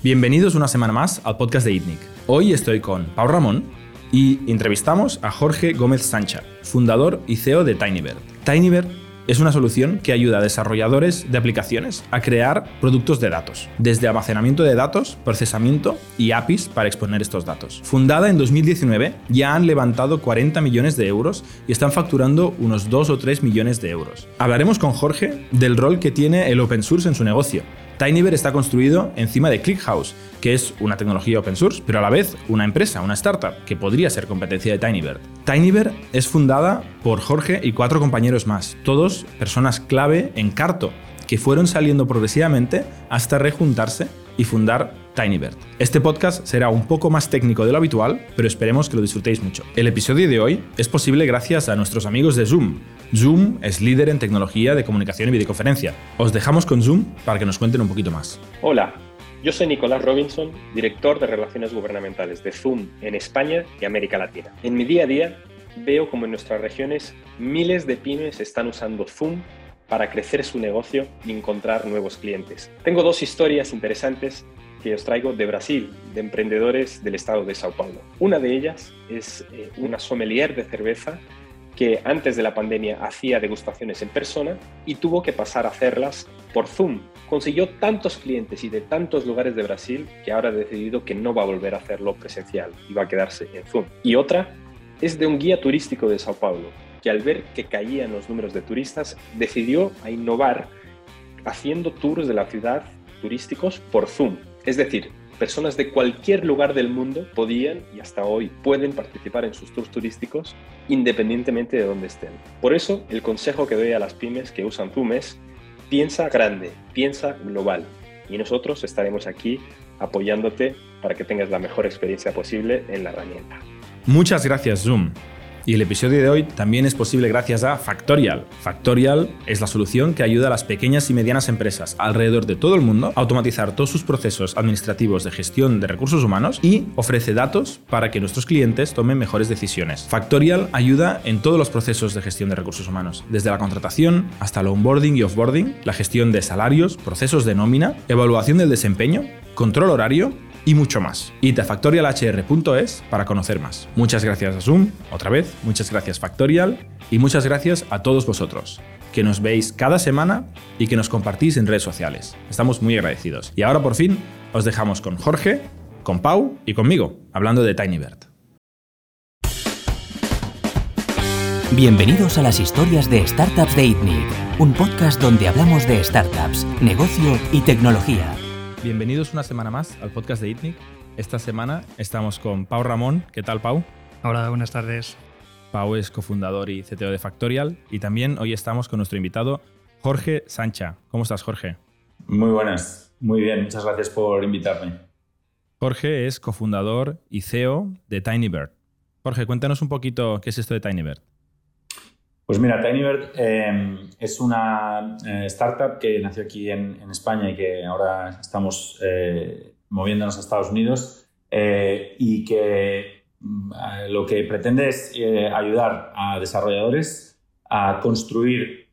Bienvenidos una semana más al podcast de ITNIC. Hoy estoy con Pau Ramón y entrevistamos a Jorge Gómez Sancha, fundador y CEO de Tinybird. Tinybird es una solución que ayuda a desarrolladores de aplicaciones a crear productos de datos, desde almacenamiento de datos, procesamiento y APIs para exponer estos datos. Fundada en 2019, ya han levantado 40 millones de euros y están facturando unos 2 o 3 millones de euros. Hablaremos con Jorge del rol que tiene el open source en su negocio Tinyver está construido encima de ClickHouse, que es una tecnología open source, pero a la vez una empresa, una startup, que podría ser competencia de Tinyver. Tinyver es fundada por Jorge y cuatro compañeros más, todos personas clave en Carto, que fueron saliendo progresivamente hasta rejuntarse y fundar Tinybird. Este podcast será un poco más técnico de lo habitual, pero esperemos que lo disfrutéis mucho. El episodio de hoy es posible gracias a nuestros amigos de Zoom. Zoom es líder en tecnología de comunicación y videoconferencia. Os dejamos con Zoom para que nos cuenten un poquito más. Hola, yo soy Nicolás Robinson, director de Relaciones Gubernamentales de Zoom en España y América Latina. En mi día a día veo como en nuestras regiones miles de pymes están usando Zoom para crecer su negocio y encontrar nuevos clientes. Tengo dos historias interesantes que os traigo de Brasil, de emprendedores del estado de Sao Paulo. Una de ellas es eh, una sommelier de cerveza que antes de la pandemia hacía degustaciones en persona y tuvo que pasar a hacerlas por Zoom. Consiguió tantos clientes y de tantos lugares de Brasil que ahora ha decidido que no va a volver a hacerlo presencial y va a quedarse en Zoom. Y otra es de un guía turístico de Sao Paulo, que al ver que caían los números de turistas, decidió a innovar haciendo tours de la ciudad turísticos por Zoom. Es decir, personas de cualquier lugar del mundo podían y hasta hoy pueden participar en sus tours turísticos independientemente de dónde estén. Por eso, el consejo que doy a las pymes que usan Zoom es piensa grande, piensa global. Y nosotros estaremos aquí apoyándote para que tengas la mejor experiencia posible en la herramienta. Muchas gracias, Zoom. Y el episodio de hoy también es posible gracias a Factorial. Factorial es la solución que ayuda a las pequeñas y medianas empresas alrededor de todo el mundo a automatizar todos sus procesos administrativos de gestión de recursos humanos y ofrece datos para que nuestros clientes tomen mejores decisiones. Factorial ayuda en todos los procesos de gestión de recursos humanos, desde la contratación hasta el onboarding y offboarding, la gestión de salarios, procesos de nómina, evaluación del desempeño, control horario y mucho más. Id a factorialhr.es para conocer más. Muchas gracias a Zoom, otra vez, muchas gracias Factorial y muchas gracias a todos vosotros que nos veis cada semana y que nos compartís en redes sociales. Estamos muy agradecidos. Y ahora por fin os dejamos con Jorge, con Pau y conmigo, hablando de TinyBird. Bienvenidos a las historias de Startups de ITNIC, un podcast donde hablamos de startups, negocio y tecnología Bienvenidos una semana más al podcast de ITNIC. Esta semana estamos con Pau Ramón. ¿Qué tal, Pau? Hola, buenas tardes. Pau es cofundador y CTO de Factorial. Y también hoy estamos con nuestro invitado, Jorge Sancha. ¿Cómo estás, Jorge? Muy buenas. Muy bien. Muchas gracias por invitarme. Jorge es cofundador y CEO de TinyBird. Jorge, cuéntanos un poquito qué es esto de TinyBird. Pues mira, TinyBird em, es una eh, startup que nació aquí en, España y que ahora estamos eh, moviéndonos a Estados Unidos eh, y que mm, lo que pretende es ayudar a desarrolladores a construir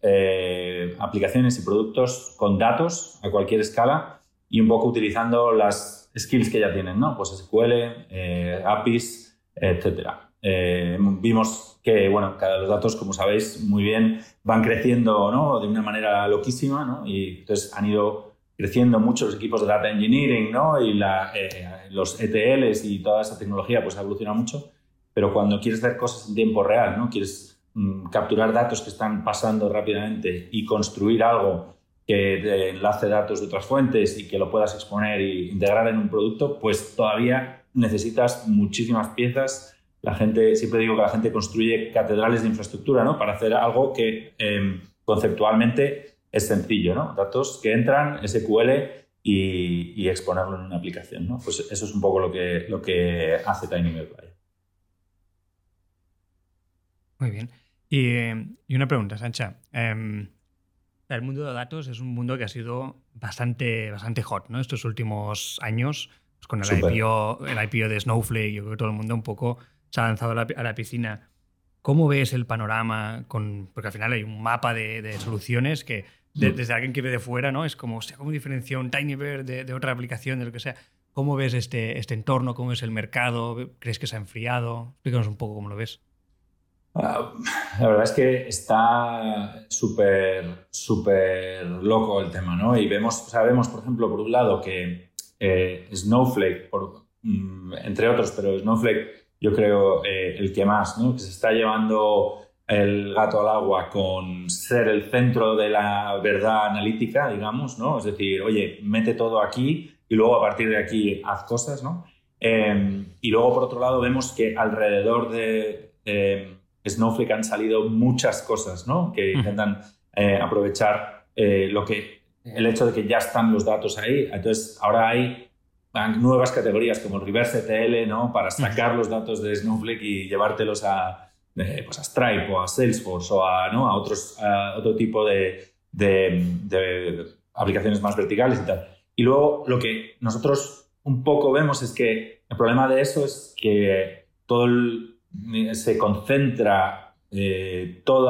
aplicaciones y productos con datos a cualquier escala y un poco utilizando las skills que ya tienen, ¿no? Pues SQL, APIs, etcétera. vimos que, bueno, cada los datos, como sabéis muy bien, van creciendo ¿no? de una manera loquísima, ¿no? Y entonces han ido creciendo mucho los equipos de data engineering, ¿no? Y eh, los ETLs y toda esa tecnología, pues ha evolucionado mucho. Pero cuando quieres hacer cosas en tiempo real, ¿no? Quieres mm, capturar datos que están pasando rápidamente y construir algo que enlace datos de otras fuentes y que lo puedas exponer e integrar en un producto, pues todavía necesitas muchísimas piezas la gente, siempre digo que la gente construye catedrales de infraestructura, ¿no? Para hacer algo que em, conceptualmente es sencillo, ¿no? Datos que entran, SQL y, exponerlo en una aplicación, ¿no? Pues eso es un poco lo que, lo que hace TinyMailPlay. Muy bien. Y, una pregunta, Sancha. Em, el mundo de datos es un mundo que ha sido bastante, bastante hot, ¿no? Estos últimos años, pues con el IPO, el IPO de Snowflake, yo creo que todo el mundo un poco se ha lanzado a la, piscina. ¿Cómo ves el panorama? Con, porque al final hay un mapa de, soluciones que desde alguien que ve de fuera, ¿no? Es como, o sea, ¿cómo diferencia un TinyBird de, de, otra aplicación, de lo que sea? ¿Cómo ves este, este entorno? ¿Cómo ves el mercado? ¿Crees que se ha enfriado? Explícanos un poco cómo lo ves. Ah, la verdad es que está súper, súper loco el tema, ¿no? Y vemos, sabemos, por ejemplo, por un lado que eh, Snowflake, por, mm, entre otros, pero Snowflake yo creo eh, el que más, ¿no? Que se está llevando el gato al agua con ser el centro de la verdad analítica, digamos, ¿no? Es decir, oye, mete todo aquí y luego a partir de aquí haz cosas, ¿no? Em, y luego, por otro lado, vemos que alrededor de em, Snowflake han salido muchas cosas, ¿no? Que intentan eh, aprovechar eh, lo que, el hecho de que ya están los datos ahí. Entonces, ahora hay nuevas categorías como Reverse ETL, ¿no? Para sacar los datos de Snowflake y llevártelos a, eh, pues a Stripe o a Salesforce o a, ¿no? a, otros, otro tipo de, de, aplicaciones más verticales y tal. Y luego lo que nosotros un poco vemos es que el problema de eso es que todo el, se concentra eh, todo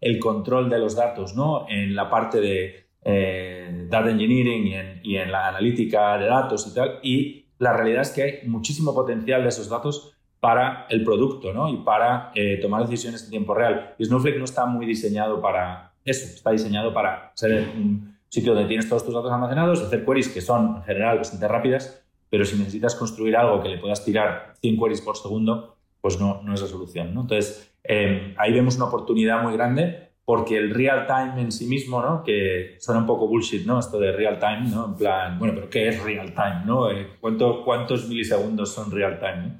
el control de los datos ¿no? en la parte de eh, data engineering y en, la analítica de datos y tal. Y la realidad es que hay muchísimo potencial de esos datos para el producto ¿no? y para eh, tomar decisiones en tiempo real. Y Snowflake no está muy diseñado para eso, está diseñado para ser un sitio donde tienes todos tus datos almacenados, hacer queries que son en general bastante rápidas, pero si necesitas construir algo que le puedas tirar 100 queries por segundo, pues no, no es la solución. ¿no? Entonces, em, ahí vemos una oportunidad muy grande porque el real time en sí mismo, ¿no? que suena un poco bullshit, ¿no? esto de real time, ¿no? en plan, bueno, pero ¿qué es real time? ¿no? Eh, ¿cuánto, ¿Cuántos milisegundos son real time?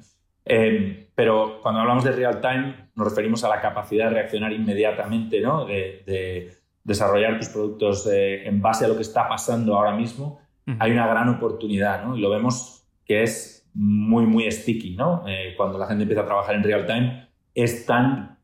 Em, pero cuando hablamos de real time nos referimos a la capacidad de reaccionar inmediatamente, ¿no? de, de desarrollar tus productos eh, en base a lo que está pasando ahora mismo, hay una gran oportunidad, ¿no? Y lo vemos que es muy, muy sticky, ¿no? Eh, cuando la gente empieza a trabajar en real time, es tan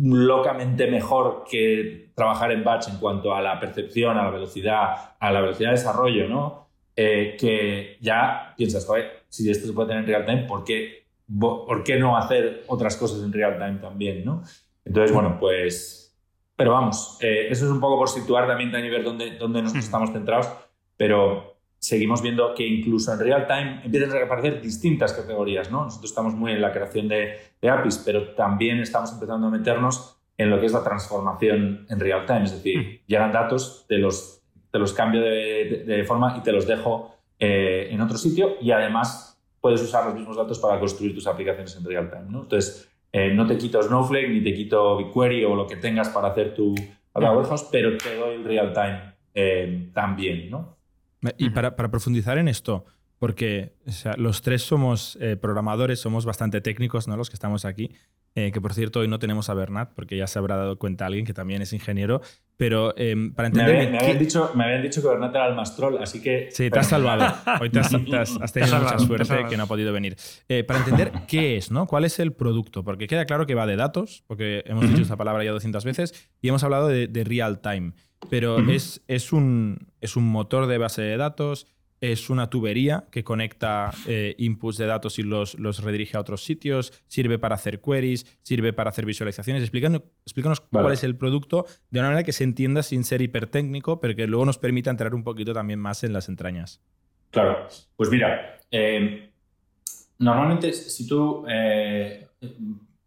locamente mejor que trabajar en batch en cuanto a la percepción, a la velocidad, a la velocidad de desarrollo, ¿no? Eh, que ya piensas, joder, si esto se puede tener en real time, ¿por qué, ¿por qué no hacer otras cosas en real time también, ¿no? Entonces, bueno, pues... Pero vamos, eh, eso es un poco por situar también a nivel donde, donde nosotros estamos centrados, pero seguimos viendo que incluso en real time empiezan a aparecer distintas categorías. ¿no? Nosotros estamos muy en la creación de, APIs, pero también estamos empezando a meternos en lo que es la transformación en real time. Es decir, hmm. llegan datos, te los, te los cambio de, forma y te los dejo eh, en otro sitio y además puedes usar los mismos datos para construir tus aplicaciones en real time. ¿no? Entonces, eh, no te quito Snowflake ni te quito BigQuery o lo que tengas para hacer tu data warehouse, pero te doy el real time eh, también. ¿no? Y para, profundizar en esto, porque los tres somos eh, programadores, somos bastante técnicos, ¿no? Los que estamos aquí. Eh, que por cierto, hoy no tenemos a Bernat, porque ya se habrá dado cuenta alguien que también es ingeniero. Pero em, para entender. Me, habían dicho, me habían dicho que Bernat era el mastrol, así que. Sí, te has salvado. Hoy te has, tenido mucha suerte que no ha podido venir. Eh, para entender qué es, ¿no? ¿Cuál es el producto? Porque queda claro que va de datos, porque hemos dicho esta palabra ya 200 veces, y hemos hablado de, de real time pero es, es, un, es un motor de base de datos, es una tubería que conecta eh, inputs de datos y los, los, redirige a otros sitios, sirve para hacer queries, sirve para hacer visualizaciones. Explícanos, explícanos cuál es el producto de una manera que se entienda sin ser hipertécnico, pero que luego nos permita entrar un poquito también más en las entrañas. Claro, pues mira, eh, normalmente si tú eh,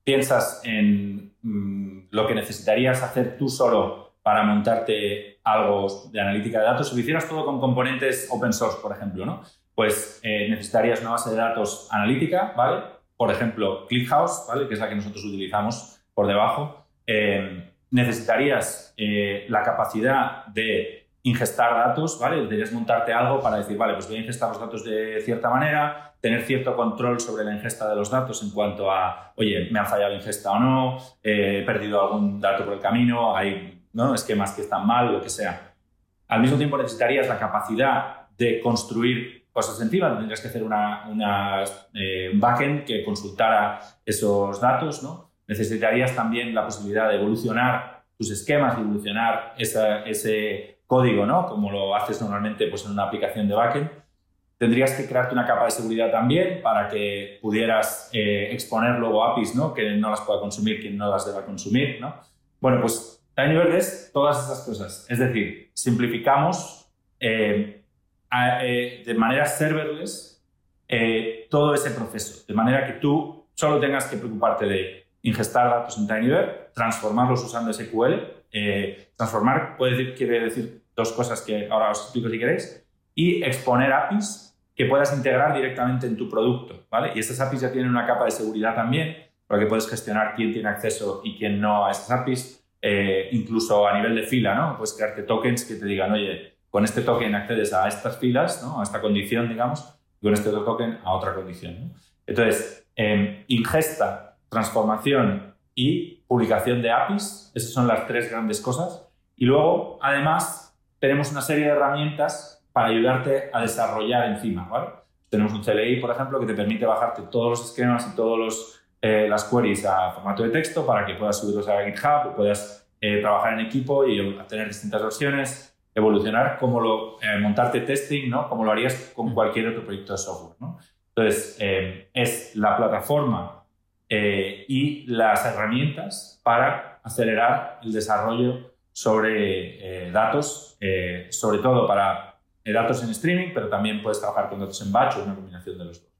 piensas en mm, lo que necesitarías hacer tú solo para montarte algo de analítica de datos. Si lo hicieras todo con componentes open source, por ejemplo, ¿no? pues eh, necesitarías una base de datos analítica, ¿vale? Por ejemplo, ClickHouse, ¿vale? Que es la que nosotros utilizamos por debajo. Eh, necesitarías eh, la capacidad de ingestar datos, ¿vale? Deberías montarte algo para decir, vale, pues voy a ingestar los datos de cierta manera, tener cierto control sobre la ingesta de los datos en cuanto a, oye, me ha fallado la ingesta o no, he perdido algún dato por el camino, hay ¿no? esquemas que están mal, lo que sea. Al mismo tiempo necesitarías la capacidad de construir cosas encima, tendrías que hacer una, eh, un backend que consultara esos datos, ¿no? Necesitarías también la posibilidad de evolucionar tus esquemas, de evolucionar ese código, ¿no? Como lo haces normalmente pues, en una aplicación de backend. Tendrías que crearte una capa de seguridad también para que pudieras eh, exponer luego APIs, ¿no? Que no las pueda consumir quien no las deba consumir, ¿no? Bueno, pues TinyBird es todas esas cosas. Es decir, simplificamos eh, eh, de manera serverless eh, todo ese proceso. De manera que tú solo tengas que preocuparte de ingestar datos en TinyBird, transformarlos usando SQL. transformar puede quiere decir dos cosas que ahora os explico si queréis. Y exponer APIs que puedas integrar directamente en tu producto, ¿vale? Y estas APIs ya tienen una capa de seguridad también, para que puedes gestionar quién tiene acceso y quién no a esas APIs, eh, incluso a nivel de fila, ¿no? Puedes crearte tokens que te digan, oye, con este token accedes a estas filas, ¿no? A esta condición, digamos, y con este otro token a otra condición. Entonces, em, ingesta, transformación y publicación de APIs, esas son las tres grandes cosas. Y luego, además, tenemos una serie de herramientas para ayudarte a desarrollar encima. Tenemos un CLI, por ejemplo, que te permite bajarte todos los esquemas y todas eh, las queries a formato de texto para que puedas subirlos a GitHub, puedas eh, trabajar en equipo y tener distintas versiones, evolucionar, como lo, eh, montarte testing, ¿no? Como lo harías con mm. cualquier otro proyecto de software, ¿no? Entonces, es la plataforma y las herramientas para acelerar el desarrollo sobre datos, sobre todo para datos en streaming, pero también puedes trabajar con datos en batch o una combinación de los dos.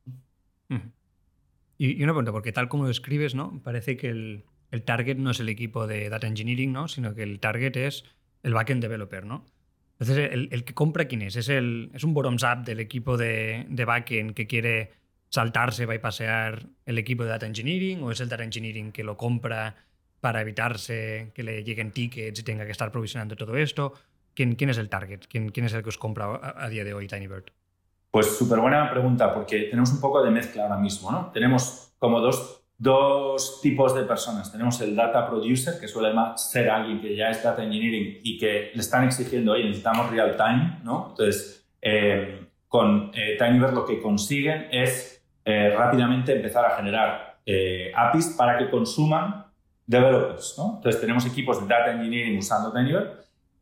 Y, una pregunta, porque tal como lo escribes, ¿no? Parece que el, target no es el equipo de data engineering, ¿no? Sino que el target es el backend developer, ¿no? Entonces, el, el que compra quién es? ¿Es, el, es un bottoms-up del equipo de, de backend que quiere saltarse, va a el equipo de data engineering o es el data engineering que lo compra para evitarse que le lleguen tickets y tenga que estar provisionando todo esto? ¿Quién, es el target? ¿Quién, ¿Quién, es el que os compra a, día de hoy TinyBird? Pues súper buena pregunta, porque tenemos un poco de mezcla ahora mismo, ¿no? Tenemos como dos, dos tipos de personas. Tenemos el data producer, que suele ser alguien que ya es data engineering y que le están exigiendo, oye, necesitamos real time, ¿no? Entonces, eh, con eh, lo que consiguen es eh, rápidamente empezar a generar eh, APIs para que consuman developers, ¿no? Entonces, tenemos equipos de data engineering usando TinyBird,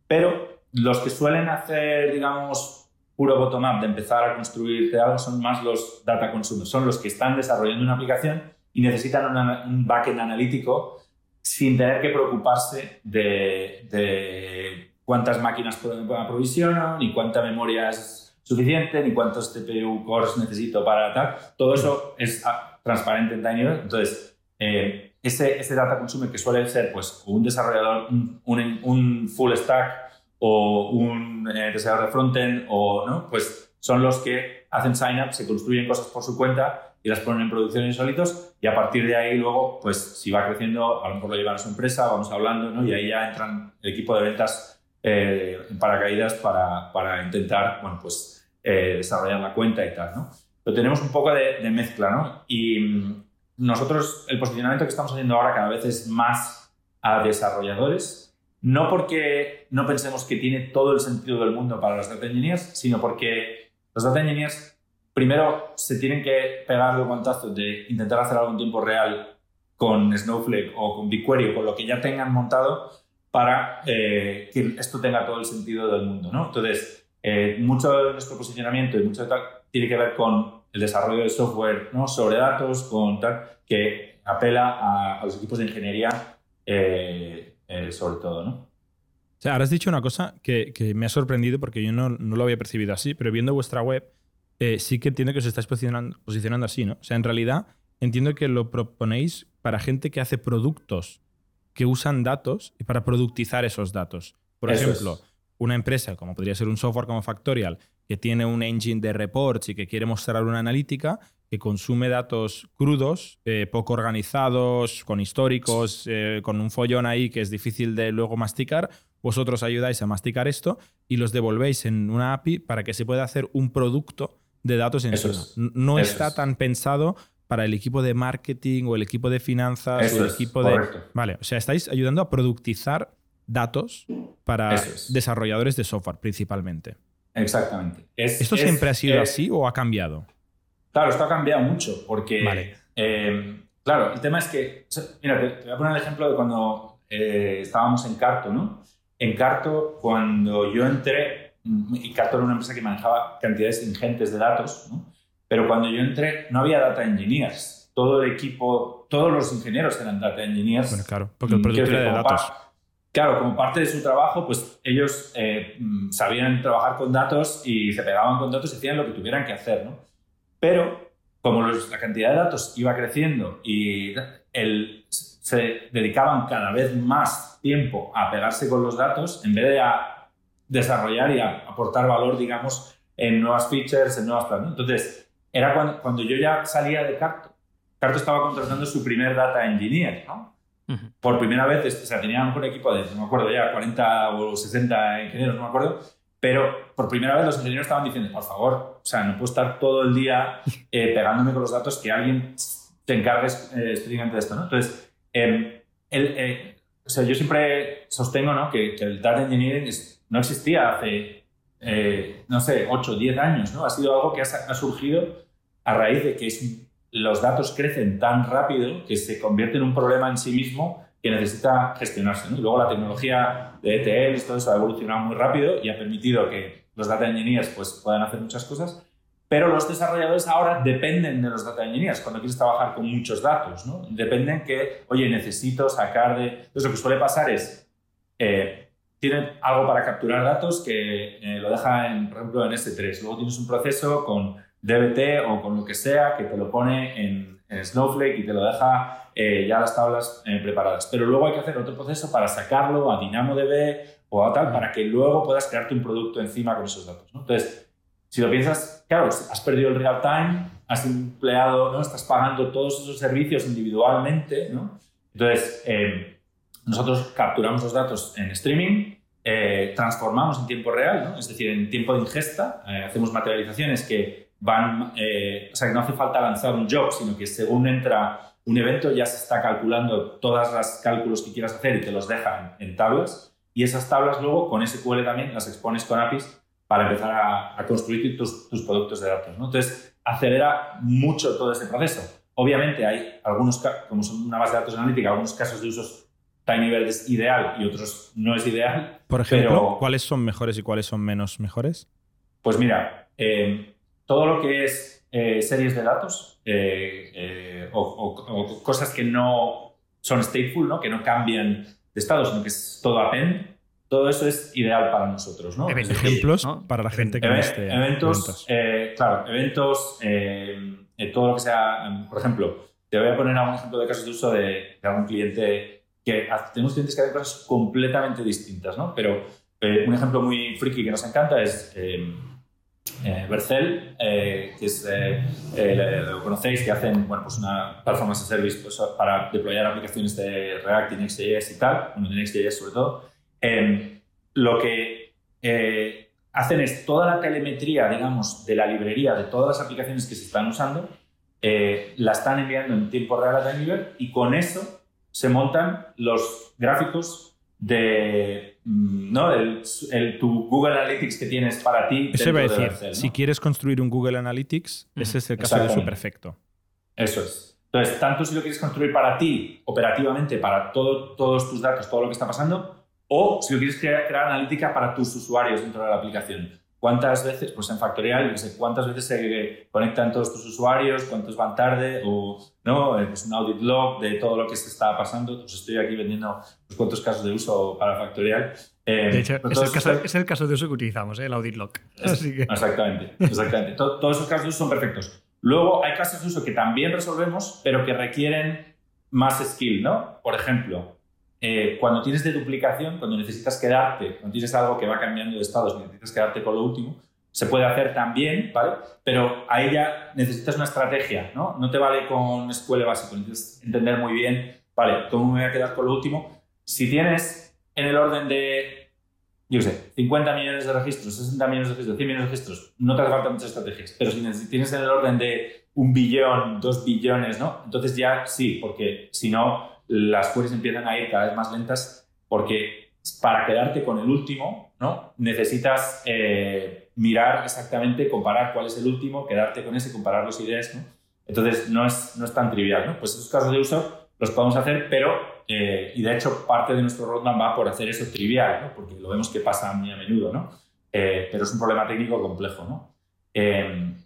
pero los que suelen hacer, digamos, puro bottom-up de empezar a construirte algo son más los data consumers, son los que están desarrollando una aplicación y necesitan un backend analítico sin tener que preocuparse de, cuántas máquinas aprovisionan, ni cuánta memoria es suficiente, ni cuántos CPU cores necesito para tal. Todo eso es ah, transparente en TinyBird. Entonces, eh, ese, ese data consumer que suele ser pues, un desarrollador, un, un full stack o un eh, desarrollador de frontend o no, pues son los que hacen sign up, se construyen cosas por su cuenta y las ponen en producción en solitos y a partir de ahí luego, pues si va creciendo, a lo mejor lo llevan a su empresa, vamos hablando, ¿no? Y ahí ya entran el equipo de ventas eh, en paracaídas para, para intentar, bueno, pues eh, desarrollar la cuenta y tal, ¿no? Pero tenemos un poco de, de mezcla, ¿no? Y mm, nosotros, el posicionamiento que estamos haciendo ahora cada vez es más a desarrolladores no porque no pensemos que tiene todo el sentido del mundo para los data engineers, sino porque los data engineers primero se tienen que pegar el guantazo de intentar hacer algo en tiempo real con Snowflake o con BigQuery o con lo que ya tengan montado para eh, que esto tenga todo el sentido del mundo. ¿no? Entonces, eh, mucho de nuestro posicionamiento y mucho de tal tiene que ver con el desarrollo de software ¿no? sobre datos, con tal, que apela a, los equipos de ingeniería eh, eh, sobre todo, ¿no? O sea, ahora has dicho una cosa que, me ha sorprendido porque yo no, lo había percibido así, pero viendo vuestra web, eh, sí que entiendo que os estáis posicionando, posicionando así, ¿no? O sea, en realidad entiendo que lo proponéis para gente que hace productos que usan datos y para productizar esos datos. Por ejemplo, una empresa, como podría ser un software como Factorial, que tiene un engine de reports y que quiere mostrar una analítica, que consume datos crudos, eh, poco organizados, con históricos, eh, con un follón ahí que es difícil de luego masticar, vosotros ayudáis a masticar esto y los devolvéis en una API para que se pueda hacer un producto de datos en eso. No está tan pensado para el equipo de marketing o el equipo de finanzas o el equipo de... Vale, o sea, estáis ayudando a productizar datos para desarrolladores de software principalmente. Exactamente. ¿Esto siempre ha sido así o ha cambiado? Claro, esto ha cambiado mucho porque, eh, claro, el tema es que, mira, te, voy a poner el ejemplo de cuando eh, estábamos en Carto, ¿no? En Carto, cuando yo entré, y Carto era una empresa que manejaba cantidades ingentes de datos, ¿no? Pero cuando yo entré no había data engineers. Todo el equipo, todos los ingenieros eran data engineers. Bueno, claro, porque el producto era de datos. Claro, como parte de su trabajo, pues ellos eh, mm, sabían trabajar con datos y se pegaban con datos y hacían lo que tuvieran que hacer, ¿no? Pero como la cantidad de datos iba creciendo y se dedicaban cada vez más tiempo a pegarse con los datos en vez de a desarrollar y a aportar valor, digamos, en nuevas features, en nuevas planes. Entonces, era cuando, cuando, yo ya salía de Carto. Carto estaba contratando su primer data engineer, ¿no? Por primera vez, o sea, tenían un equipo de, no me acuerdo ya, 40 o 60 ingenieros, no me acuerdo, pero por primera vez los ingenieros estaban diciendo, por favor, o sea, no puedo estar todo el día eh, pegándome con los datos, que alguien te encargue eh, estrictamente de esto, ¿no? Entonces, em, el, eh, o sea, yo siempre sostengo ¿no? que, el data engineering no existía hace, eh, no sé, 8 o 10 años, ¿no? Ha sido algo que ha, ha surgido a raíz de que los datos crecen tan rápido que se convierte en un problema en sí mismo que necesita gestionarse. luego la tecnología de ETL todo eso ha evolucionado muy rápido y ha permitido que los data engineers pues, puedan hacer muchas cosas, pero los desarrolladores ahora dependen de los data engineers cuando quieres trabajar con muchos datos. Dependen que, oye, necesito sacar de... Entonces lo que suele pasar es, eh, tienen algo para capturar datos que eh, lo deja, en, por ejemplo, en S3. Luego tienes un proceso con DBT o con lo que sea que te lo pone en, Snowflake y te lo deja eh, ya las tablas preparadas. Pero luego hay que hacer otro proceso para sacarlo a DynamoDB o a tal, para que luego puedas crearte un producto encima con esos datos. Entonces, si lo piensas, claro, has perdido el real time, has empleado, ¿no? estás pagando todos esos servicios individualmente, ¿no? Entonces, eh, nosotros capturamos los datos en streaming, eh, transformamos en tiempo real, es decir, en tiempo de ingesta, eh, hacemos materializaciones que van, o sea, que no hace falta lanzar un job, sino que según entra un evento ya se está calculando todas las cálculos que quieras hacer y te los dejan en tablas, y esas tablas luego con SQL también las expones con APIs para empezar a, construir tus, productos de datos. ¿no? Entonces, acelera mucho todo ese proceso. Obviamente hay algunos, como son una base de datos analítica, algunos casos de usos TinyBird es ideal y otros no es ideal. Por ejemplo, ¿cuáles son mejores y cuáles son menos mejores? Pues mira, eh, todo lo que es eh, series de datos eh, o, cosas que no son stateful, ¿no? que no cambian de estado, sino que es todo append, todo eso es ideal para nosotros. ¿no? Ejemplos para la gente que no esté. Eventos, eh, claro, eventos, eh, todo lo que sea, por ejemplo, te voy a poner algún ejemplo de casos de uso de, algún cliente que tenemos clientes que hacen cosas completamente distintas, ¿no? Pero eh, un ejemplo muy friki que nos encanta es Bercel, que es, lo conocéis, que hacen bueno, pues una performance service pues, para deployar aplicaciones de React y Next.js y tal, bueno, de Next.js sobre todo. Em, lo que eh, hacen es toda la telemetría, digamos, de la librería, de todas las aplicaciones que se están usando, eh, la están enviando en tiempo real a Tinyver y con eso se montan los gráficos de ¿no? El, tu Google Analytics que tienes para ti. Eso iba a decir, si quieres construir un Google Analytics, ese es el caso de su perfecto. Eso es. Entonces, tanto si lo quieres construir para ti, operativamente, para todo, todos tus datos, todo lo que está pasando, o si lo quieres crear, crear analítica para tus usuarios dentro de la aplicación. ¿Cuántas veces, pues en Factorial, sé, cuántas veces se conectan todos tus usuarios, cuántos van tarde, o ¿no? Eh, pues un audit log de todo lo que se está pasando. Pues estoy aquí vendiendo unos cuantos casos de uso para Factorial. Eh, de hecho, es el, caso, de uso que utilizamos, ¿eh? el audit log. Exactamente, exactamente. todos esos casos de uso son perfectos. Luego hay casos de uso que también resolvemos, pero que requieren más skill, ¿no? Por ejemplo, eh, cuando tienes de duplicación, cuando necesitas quedarte, cuando tienes algo que va cambiando de estados necesitas quedarte con lo último, se puede hacer también, ¿vale? Pero ahí ya necesitas una estrategia, ¿no? No te vale con SQL básico, necesitas entender muy bien, ¿vale? ¿Cómo me voy a quedar con lo último? Si tienes en el orden de, yo sé, 50 millones de registros, 60 millones de registros, 100 millones de registros, no te hace falta muchas estrategias. Pero si tienes en el orden de un billón, dos billones, ¿no? Entonces ya sí, porque si no, las queries empiezan a ir cada vez más lentas porque para quedarte con el último, ¿no? Necesitas eh, mirar exactamente, comparar cuál es el último, quedarte con ese, comparar los ideas, ¿no? Entonces no es, no es tan trivial, ¿no? Pues esos casos de uso los podemos hacer, pero, eh, y de hecho parte de nuestro roadmap va por hacer eso trivial. Porque lo vemos que pasa muy a menudo, ¿no? Eh, pero es un problema técnico complejo, ¿no?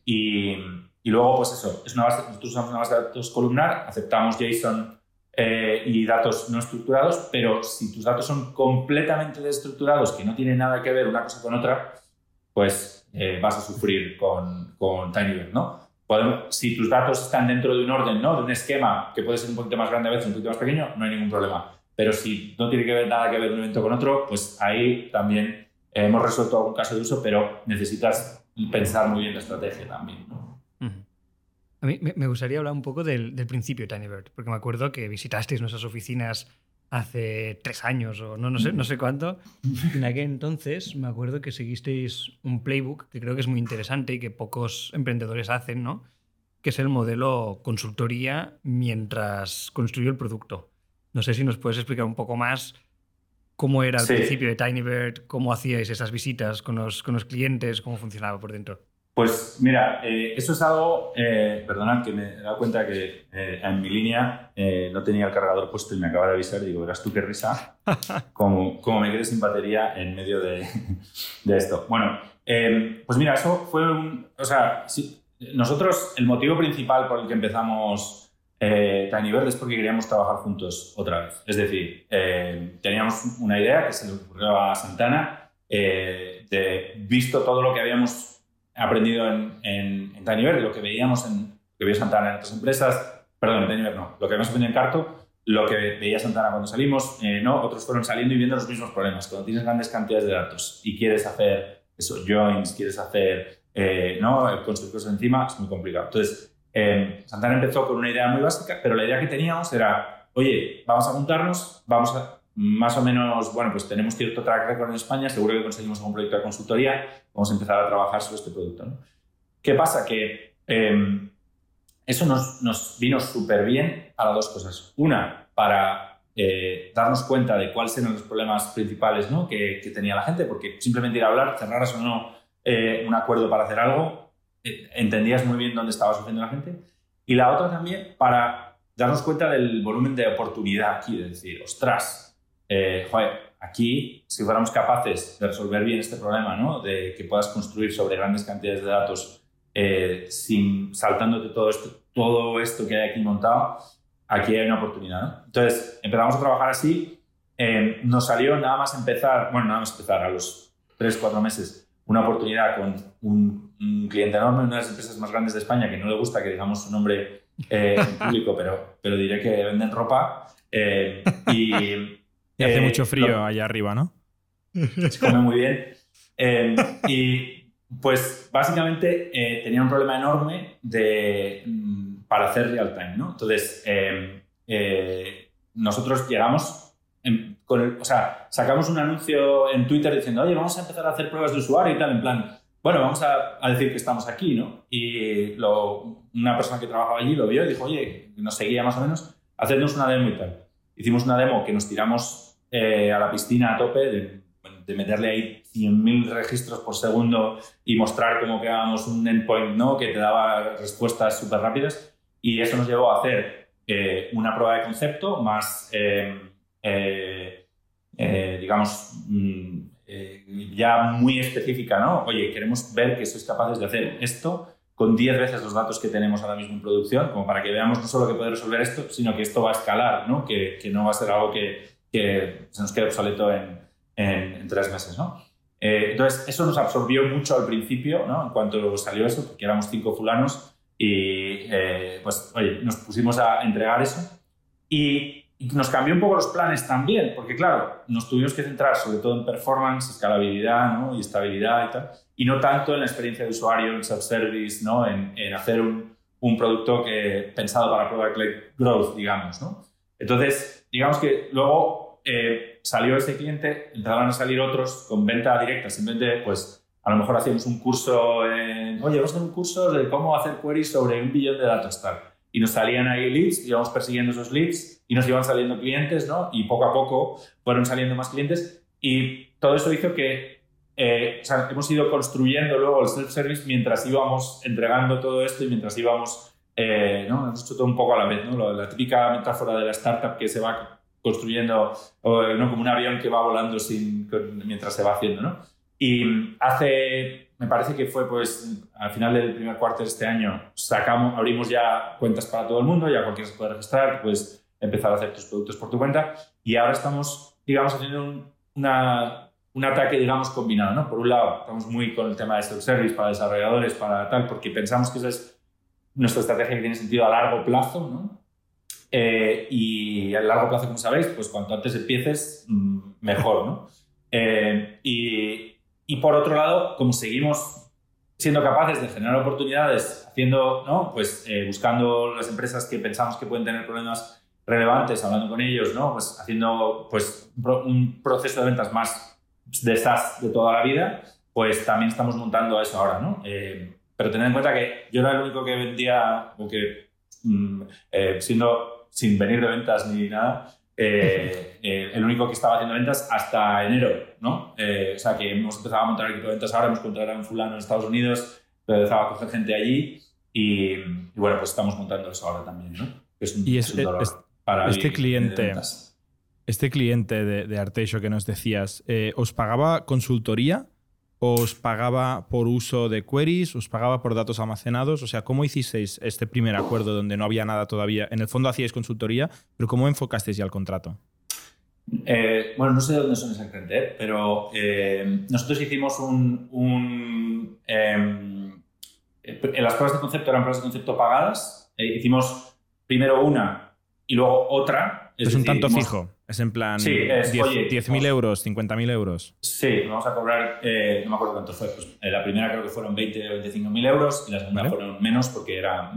y, y, luego, pues eso, es una nosotros usamos una base de datos columnar, aceptamos JSON eh, y datos no estructurados, pero si tus datos son completamente desestructurados, que no tienen nada que ver una cosa con otra, pues eh, vas a sufrir con, con TinyBird, ¿no? Podemos, si tus datos están dentro de un orden, ¿no? De un esquema que puede ser un poquito más grande a veces, un poquito más pequeño, no hay ningún problema. Pero si no tiene que ver nada que ver un evento con otro, pues ahí también hemos resuelto algún caso de uso, pero necesitas pensar muy bien la estrategia también, ¿no? A mí me gustaría hablar un poco del, principio de TinyBird, porque me acuerdo que visitasteis nuestras oficinas hace tres años o no, no, sé, no sé cuánto. En aquel entonces me acuerdo que seguisteis un playbook que creo que es muy interesante y que pocos emprendedores hacen, ¿no? que es el modelo consultoría mientras construyo el producto. No sé si nos puedes explicar un poco más cómo era el principio de TinyBird, cómo hacíais esas visitas con los, con los clientes, cómo funcionaba por dentro. Pues mira, eh, eso es algo, eh, perdonad que me he dado cuenta que eh, en mi línea no tenía el cargador puesto y me acaba de avisar digo, verás tú qué risa, como, como me quedé sin batería en medio de, de esto. Bueno, pues mira, eso fue un, o sea, nosotros el motivo principal por el que empezamos eh, TinyBird es porque queríamos trabajar juntos otra vez. Es decir, teníamos una idea que se le ocurrió a Santana, de visto todo lo que habíamos aprendido en, en, Tinyver, lo que veíamos en que veía Santana en otras empresas, perdón, en Tinyver no, lo que habíamos aprendido en Carto, lo que veía Santana cuando salimos, eh, no, otros fueron saliendo y viendo los mismos problemas. Cuando tienes grandes cantidades de datos y quieres hacer eso, joins, quieres hacer, eh, ¿no? construir cosas encima, es muy complicado. Entonces, eh, Santana empezó con una idea muy básica, pero la idea que teníamos era, oye, vamos a juntarnos, vamos a más o menos, bueno, pues tenemos cierto track record en España, seguro que conseguimos algún proyecto de consultoría, vamos a empezar a trabajar sobre este producto. ¿no? ¿Qué pasa? Que em, eso nos, nos vino súper bien para dos cosas. Una, para eh, darnos cuenta de cuáles eran los problemas principales ¿no? que, que, tenía la gente, porque simplemente ir a hablar, cerraras o no eh, un acuerdo para hacer algo, eh, entendías muy bien dónde estaba sufriendo la gente. Y la otra también para darnos cuenta del volumen de oportunidad aquí, de decir, ostras, eh, aquí, si fuéramos capaces de resolver bien este problema, ¿no? de que puedas construir sobre grandes cantidades de datos eh, sin saltándote todo esto, todo esto que hay aquí montado, aquí hay una oportunidad. Entonces, empezamos a trabajar así. Eh, nos salió nada más empezar, bueno, nada más empezar a los 3, 4 meses, una oportunidad con un, un, cliente enorme, una de las empresas más grandes de España, que no le gusta que digamos su nombre en público, pero, pero diré que venden ropa. y y hace mucho eh, frío allá arriba, ¿no? Se come muy bien. Eh, y pues básicamente eh, tenía un problema enorme de, mm, para hacer real time, ¿no? Entonces, nosotros llegamos, con el, o sea, sacamos un anuncio en Twitter diciendo, oye, vamos a empezar a hacer pruebas de usuario y tal, en plan, bueno, vamos a, a decir que estamos aquí, ¿no? Y lo, una persona que trabajaba allí lo vio y dijo, oye, nos seguía más o menos, hacernos una demo y tal. Hicimos una demo que nos tiramos eh, a la piscina a tope, de, meterle ahí 100.000 registros por segundo y mostrar cómo quedábamos un endpoint ¿no? que te daba respuestas súper rápidas. Y eso nos llevó a hacer eh, una prueba de concepto más, eh, digamos, mm, ya muy específica, ¿no? Oye, queremos ver que sois capaces de hacer esto con 10 veces los datos que tenemos ahora mismo en producción, como para que veamos no solo que puede resolver esto, sino que esto va a escalar, ¿no? Que, que no va a ser algo que, que se nos quede obsoleto en, en, tres meses. ¿no? Eh, entonces, eso nos absorbió mucho al principio, ¿no? en cuanto salió eso, porque éramos cinco fulanos y eh, pues, oye, nos pusimos a entregar eso. Y, nos cambió un poco los planes también, porque claro, nos tuvimos que centrar sobre todo en performance, escalabilidad ¿no? y estabilidad y tal, y no tanto en la experiencia de usuario, en self-service, ¿no? en, en hacer un, un, producto que, pensado para product growth, digamos. ¿no? Entonces, digamos que luego eh, salió ese cliente, empezaron a salir otros con venta directa, simplemente pues a lo mejor hacíamos un curso, en, oye, vamos a hacer un curso de cómo hacer queries sobre un billón de datos tal. Y nos salían ahí leads, íbamos persiguiendo esos leads y nos iban saliendo clientes, ¿no? Y poco a poco fueron saliendo más clientes y todo eso hizo que eh, o sea, hemos ido construyendo luego el self-service mientras íbamos entregando todo esto y mientras íbamos, eh, ¿no? Hemos hecho todo un poco a la vez, ¿no? La, típica metáfora de la startup que se va construyendo, ¿no? como un avión que va volando sin, mientras se va haciendo. ¿no? Y hace, me parece que fue pues al final del primer cuarto de este año, sacamos, abrimos ya cuentas para todo el mundo, ya cualquiera se puede registrar, pues empezar a hacer tus productos por tu cuenta. Y ahora estamos, digamos, haciendo un, una, un ataque, digamos, combinado, ¿no? Por un lado, estamos muy con el tema de stock service para desarrolladores, para tal, porque pensamos que esa es nuestra estrategia que tiene sentido a largo plazo, ¿no? Eh, y a largo plazo, como sabéis, pues cuanto antes empieces, mm, mejor, ¿no? Eh, y, y, por otro lado, como seguimos siendo capaces de generar oportunidades, haciendo, ¿no? Pues eh, buscando las empresas que pensamos que pueden tener problemas relevantes, hablando con ellos, ¿no? Pues haciendo, pues, un proceso de ventas más de SaaS de toda la vida, pues también estamos montando eso ahora, ¿no? pero tened en cuenta que yo era el único que vendía, o que mm, siendo sin venir de ventas ni nada, eh, eh, el único que estaba haciendo ventas hasta enero, ¿no? Eh, o sea, que hemos empezado a montar equipo de ventas ahora, hemos contratado a un fulano en Estados Unidos, empezaba a coger gente allí y, bueno, pues estamos montando eso ahora también, ¿no? Es y es, para este cliente, este cliente de, de que nos decías, ¿os pagaba consultoría os pagaba por uso de queries, os pagaba por datos almacenados. O sea, ¿cómo hicisteis este primer acuerdo donde no había nada todavía? En el fondo hacíais consultoría, pero ¿cómo enfocasteis ya el contrato? Eh, bueno, no sé de dónde son exactamente, ¿eh? pero eh, nosotros hicimos un... Em, en las pruebas de concepto eran pruebas de concepto pagadas. hicimos primero una y luego otra. Es, un tanto fijo. Es en plan sí, 10.000 euros, 50.000 euros. Sí, vamos a cobrar, eh, no me acuerdo cuánto fue. Pues, eh, la primera creo que fueron 20 o 25.000 euros y la segunda fueron menos porque era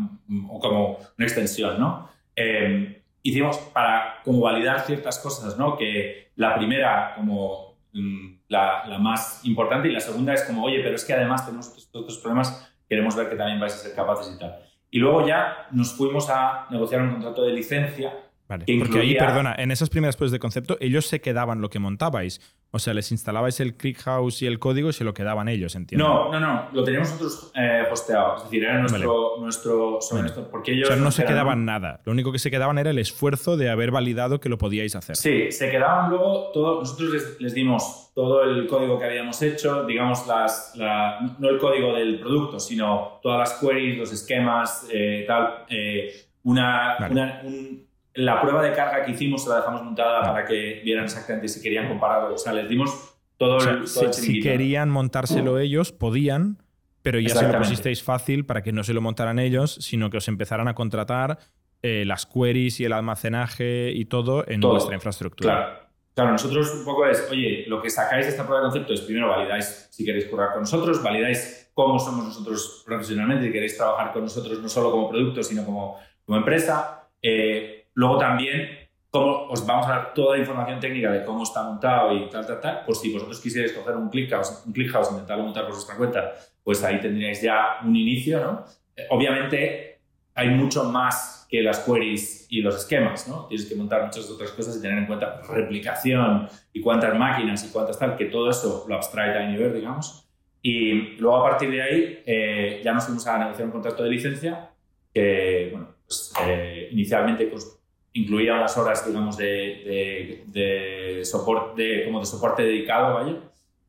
como una extensión, ¿no? Eh, hicimos para como validar ciertas cosas, ¿no? Que la primera como mm, la, la, más importante y la segunda es como, oye, pero es que además tenemos estos, estos problemas, queremos ver que también vais a ser capaces y tal. Y luego ya nos fuimos a negociar un contrato de licencia Vale, porque ahí, perdona, en esas primeras pruebas de concepto, ellos se quedaban lo que montabais. O sea, les instalabais el ClickHouse y el código y se lo quedaban ellos, entiendo. No, no, no, lo teníamos nosotros eh, hosteado. Es decir, era nuestro. nuestro, porque ellos o sea, no se quedaban nada. Lo único que se quedaban era el esfuerzo de haber validado que lo podíais hacer. Sí, se quedaban luego todo. Nosotros les, dimos todo el código que habíamos hecho, digamos, las, no el código del producto, sino todas las queries, los esquemas, eh, tal. Eh, una, una un, la prueba de carga que hicimos se la dejamos montada para que vieran exactamente si querían compararlo. O sea, les dimos todo, el, si, querían montárselo ellos, podían, pero ya se lo pusisteis fácil para que no se lo montaran ellos, sino que os empezaran a contratar eh, las queries y el almacenaje y todo en vuestra infraestructura. Claro. Claro, nosotros un poco es, oye, lo que sacáis de esta prueba de concepto es primero validáis si queréis currar con nosotros, validáis cómo somos nosotros profesionalmente, y queréis trabajar con nosotros no solo como producto, sino como, como empresa. Eh, Luego también, cómo os vamos a dar toda la información técnica de cómo está montado y tal, tal, tal. Pues si vosotros quisierais coger un ClickHouse, un ClickHouse e intentarlo montar por vuestra cuenta, pues ahí tendríais ya un inicio, ¿no? Eh, obviamente hay mucho más que las queries y los esquemas, ¿no? Tienes que montar muchas otras cosas y tener en cuenta replicación y cuántas máquinas y cuántas tal, que todo eso lo abstrae TinyBird, digamos. Y luego a partir de ahí eh, ya nos fuimos a negociar un contrato de licencia que, bueno, pues eh, inicialmente pues, incluía unas horas, digamos, de, de, soporte, como de soporte dedicado, vaya.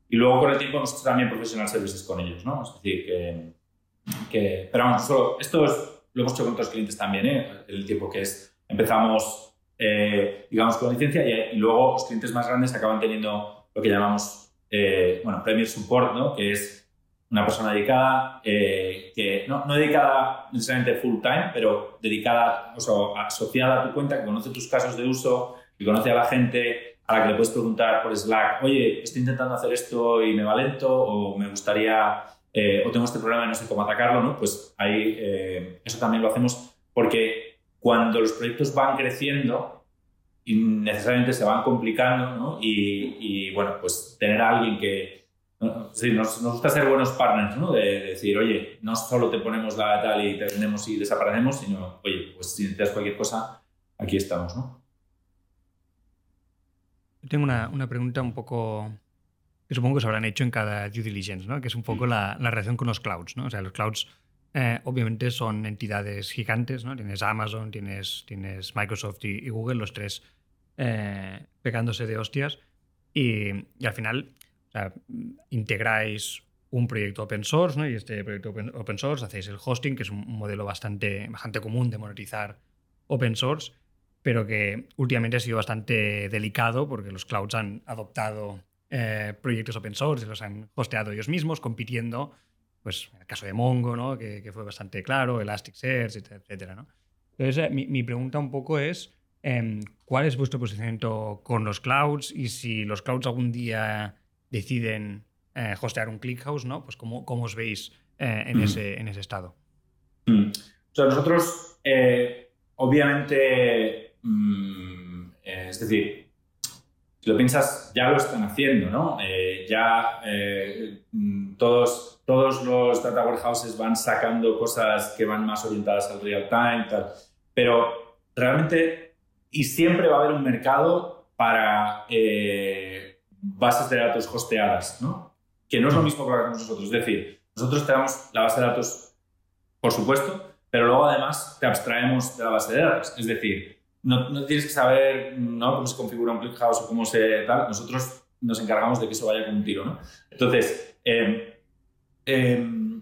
Y luego con el tiempo hemos hecho también professional services con ellos, ¿no? Es decir, que... que pero vamos, solo, esto lo hemos hecho con otros clientes también, ¿eh? El tiempo que es... Empezamos, eh, digamos, con licencia y, y, luego los clientes más grandes acaban teniendo lo que llamamos, eh, bueno, Premier Support, ¿no? Que es una persona dedicada, eh, que no, no, dedicada necesariamente full time, pero dedicada, o sea, asociada a tu cuenta, que conoce tus casos de uso, que conoce a la gente a la que le puedes preguntar por Slack, oye, estoy intentando hacer esto y me va lento, o me gustaría, eh, o tengo este problema y no sé cómo atacarlo, ¿no? Pues ahí eh, eso también lo hacemos porque cuando los proyectos van creciendo, y necesariamente se van complicando, ¿no? Y, y bueno, pues tener a alguien que, Sí, nos, nos, gusta ser buenos partners, ¿no? De, decir, oye, no solo te ponemos la tal y te vendemos y desaparecemos, sino, oye, pues si necesitas cualquier cosa, aquí estamos, ¿no? Tengo una, una, pregunta un poco que supongo que se habrán hecho en cada due diligence, ¿no? Que es un poco la, la relación con los clouds, ¿no? O sea, los clouds eh, obviamente son entidades gigantes, ¿no? Tienes Amazon, tienes, tienes Microsoft y, y Google, los tres eh, pegándose de hostias. Y, y, al final integráis un proyecto open source, ¿no? Y este proyecto open source hacéis el hosting, que es un modelo bastante, bastante común de monetizar open source, pero que últimamente ha sido bastante delicado porque los clouds han adoptado eh, proyectos open source y los han hosteado ellos mismos, compitiendo, pues en el caso de Mongo, ¿no? que, fue bastante claro, Elasticsearch, etcétera. ¿no? Entonces, eh, mi, pregunta un poco es, em, ¿cuál es vuestro posicionamiento con los clouds? Y si los clouds algún día deciden eh, hostear un ClickHouse, ¿no? Pues ¿cómo, cómo os veis en, mm. ese, en ese estado? Mm. O sea, nosotros, obviamente, mm, es decir, si lo piensas, ya lo están haciendo, ¿no? Eh, ya eh, todos, todos los data warehouses van sacando cosas que van más orientadas al real time, tal. Pero realmente, y siempre va a haber un mercado para eh, bases de datos hosteadas, ¿no? Que no es lo mismo que lo hacemos nosotros. Es decir, nosotros tenemos la base de datos, por supuesto, pero luego además te abstraemos de la base de datos. Es decir, no, tienes que saber ¿no? cómo se configura un ClickHouse o cómo se tal. Nosotros nos encargamos de que eso vaya con un tiro. ¿no? Entonces, em, em,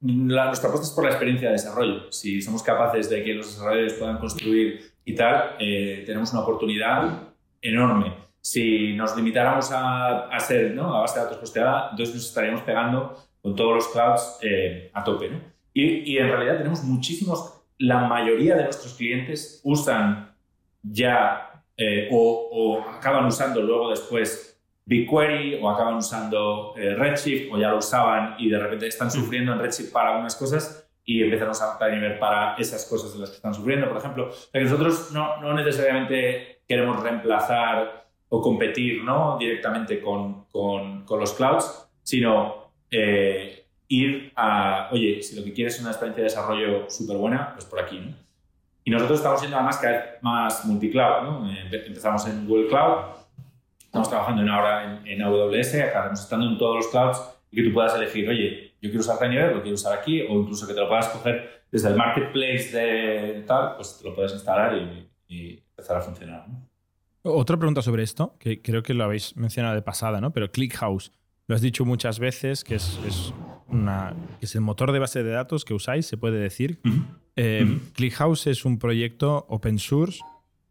nuestra apuesta es por la experiencia de desarrollo. Si somos capaces de que los desarrolladores puedan construir y tal, eh, tenemos una oportunidad enorme. Si nos limitáramos a, a ser ¿no? a base de datos costeada, entonces nos estaríamos pegando con todos los clouds eh, a tope. ¿no? Y, y, en realidad tenemos muchísimos la mayoría de nuestros clientes usan ya eh, o, acaban usando luego después BigQuery o acaban usando eh, Redshift o ya lo usaban y de repente están sufriendo en Redshift para algunas cosas y empiezan a usar nivel para esas cosas de las que están sufriendo, por ejemplo. que nosotros no, no, necesariamente queremos reemplazar o competir ¿no? directamente con, con, con los clouds, sino eh, ir a, oye, si lo que quieres es una experiencia de desarrollo súper buena, pues por aquí, ¿no? Y nosotros estamos siendo además cada vez más multicloud, ¿no? Empezamos en Google Cloud, estamos trabajando en ahora en, AWS, acabamos estando en todos los clouds y que tú puedas elegir, oye, yo quiero usar Tinyver, lo quiero usar aquí, o incluso que te lo puedas coger desde el marketplace de tal, pues te lo puedes instalar y, y empezar a funcionar, ¿no? Otra pregunta sobre esto, que creo que lo habéis mencionado de pasada, ¿no? Pero ClickHouse, lo has dicho muchas veces, que es, una, que es el motor de base de datos que usáis, se puede decir. Eh, ClickHouse es un proyecto open source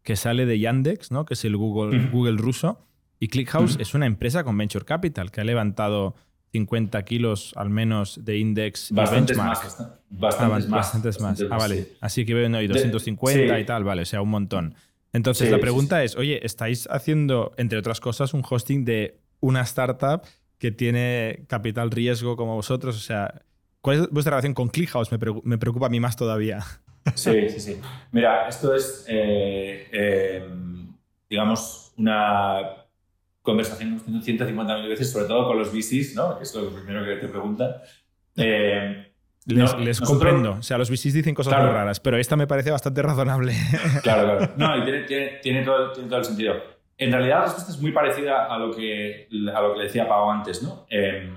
que sale de Yandex, ¿no? que es el Google, Google ruso. Y ClickHouse es una empresa con Venture Capital que ha levantado 50 kilos al menos de index bastantes Más, bastantes, más, bastantes más. ah, vale. Así que veo, y 250 y tal, vale, o sea, un montón. Entonces, la pregunta es, oye, ¿estáis haciendo, entre otras cosas, un hosting de una startup que tiene capital riesgo como vosotros? O sea, ¿cuál es vuestra relación con ClickHouse? Me, preocupa a mí más todavía. Sí, sí, sí. Mira, esto es, eh, em, digamos, una conversación que hemos 150.000 veces, sobre todo con los VCs, ¿no? que es lo primero que te preguntan. Eh, les, comprendo. O sea, los VCs dicen cosas muy raras, pero esta me parece bastante razonable. Claro, claro. No, y tiene, tiene, todo, tiene todo el sentido. En realidad la respuesta es muy parecida a lo que, a lo que le decía Pau antes. ¿no? Em,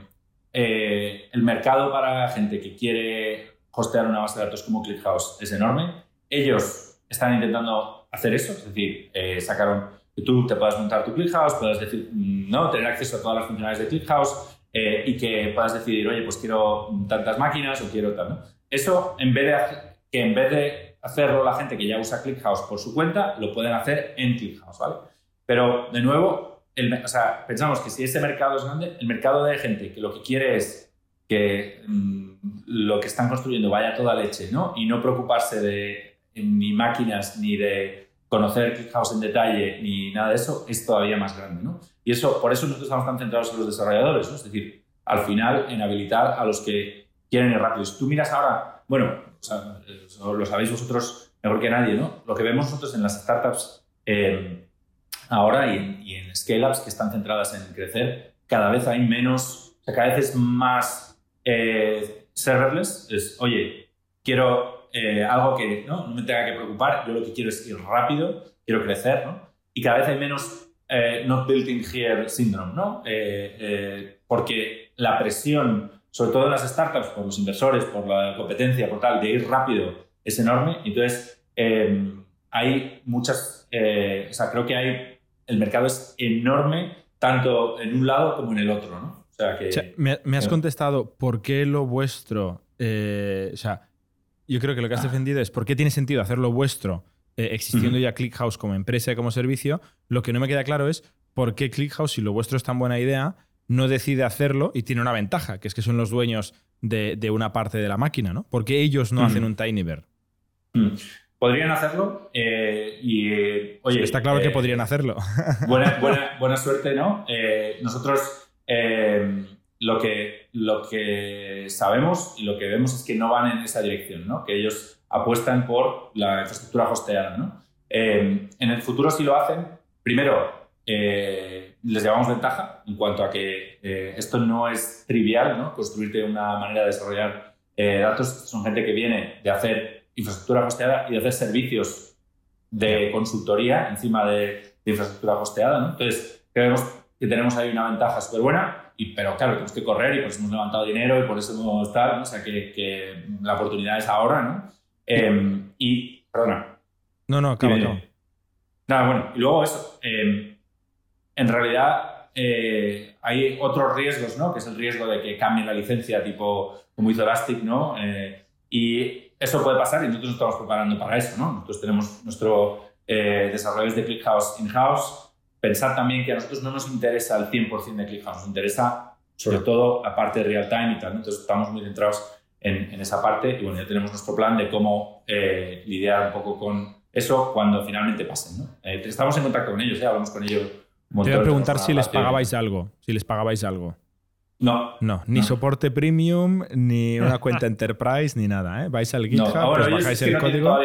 eh, el mercado para gente que quiere hostear una base de datos como ClickHouse es enorme. Ellos están intentando hacer eso, es decir, eh, sacaron que tú te puedas montar tu ClickHouse, puedas decir, mm, ¿no? tener acceso a todas las funcionalidades de ClickHouse eh, y que puedas decidir, oye, pues quiero tantas máquinas o quiero tal. Eso, en vez de que en vez de hacerlo la gente que ya usa ClickHouse por su cuenta, lo pueden hacer en ClickHouse, ¿vale? Pero, de nuevo, o sea, pensamos que si ese mercado es grande, el mercado de gente que lo que quiere es que mm, lo que están construyendo vaya toda leche, ¿no? Y no preocuparse de ni máquinas, ni de conocer ClickHouse en detalle, ni nada de eso, es todavía más grande, ¿no? Y eso, por eso nosotros estamos tan centrados en los desarrolladores, ¿no? Es decir, al final, en habilitar a los que quieren ir rápido. Si tú miras ahora, bueno, lo sabéis vosotros mejor que nadie, ¿no? Lo que vemos nosotros en las startups eh, ahora y, en scale-ups que están centradas en crecer, cada vez hay menos, o sea, cada vez es más eh, serverless. Es, oye, quiero eh, algo que ¿no? no me tenga que preocupar, yo lo que quiero es ir rápido, quiero crecer, ¿no? Y cada vez hay menos eh, not built in here syndrome, ¿no? porque la presión, sobre todo en las startups, por los inversores, por la competencia, por tal, de ir rápido, es enorme. Entonces, hay muchas, o sea, creo que hay el mercado es enorme, tanto en un lado como en el otro, ¿no? O sea, que, me, has contestado por qué lo vuestro. Eh, o sea, yo creo que lo que has defendido es por qué tiene sentido hacerlo vuestro eh, existiendo ya ClickHouse como empresa y como servicio, lo que no me queda claro es por qué ClickHouse, si lo vuestro es tan buena idea, no decide hacerlo y tiene una ventaja, que es que son los dueños de, una parte de la máquina, ¿no? ¿Por qué ellos no hacen un TinyBear? Podrían hacerlo eh, y, eh, oye... Está claro que podrían hacerlo. Buena, buena, buena suerte, ¿no? nosotros lo, que, lo que sabemos y lo que vemos es que no van en esa dirección, ¿no? Que ellos apuestan por la infraestructura hosteada. ¿no? Eh, en el futuro, si lo hacen, primero, eh, les llevamos ventaja en cuanto a que eh, esto no es trivial, ¿no? construirte una manera de desarrollar datos. Son gente que viene de hacer infraestructura hosteada y de hacer servicios de consultoría encima de, infraestructura hosteada. ¿no? Entonces, creemos que tenemos ahí una ventaja súper buena, y, pero claro, tenemos que correr y por eso hemos levantado dinero y por eso hemos tal, o sea que, que, la oportunidad es ahora, ¿no? Em, y, perdona. No, no, acaba, Nada, bueno, y luego eso. Em, en realidad eh, hay otros riesgos, ¿no? Que es el riesgo de que cambie la licencia, tipo como hizo Elastic, ¿no? Eh, y eso puede pasar y nosotros nos estamos preparando para eso, ¿no? Nosotros tenemos nuestro eh, desarrollo de ClickHouse in-house. Pensar también que a nosotros no nos interesa el 100% de ClickHouse, nos interesa sobre todo la parte de real-time y tal. Entonces estamos muy centrados en, esa parte y bueno, ya tenemos nuestro plan de cómo eh, lidiar un poco con eso cuando finalmente pasen. ¿no? Eh, estamos en contacto con ellos, ¿eh? hablamos con ellos. Te voy a preguntar si les pagabais algo, si les pagabais algo. No. No, ni soporte premium, ni una cuenta enterprise, ni nada. ¿eh? Vais al GitHub, pues bajáis el código.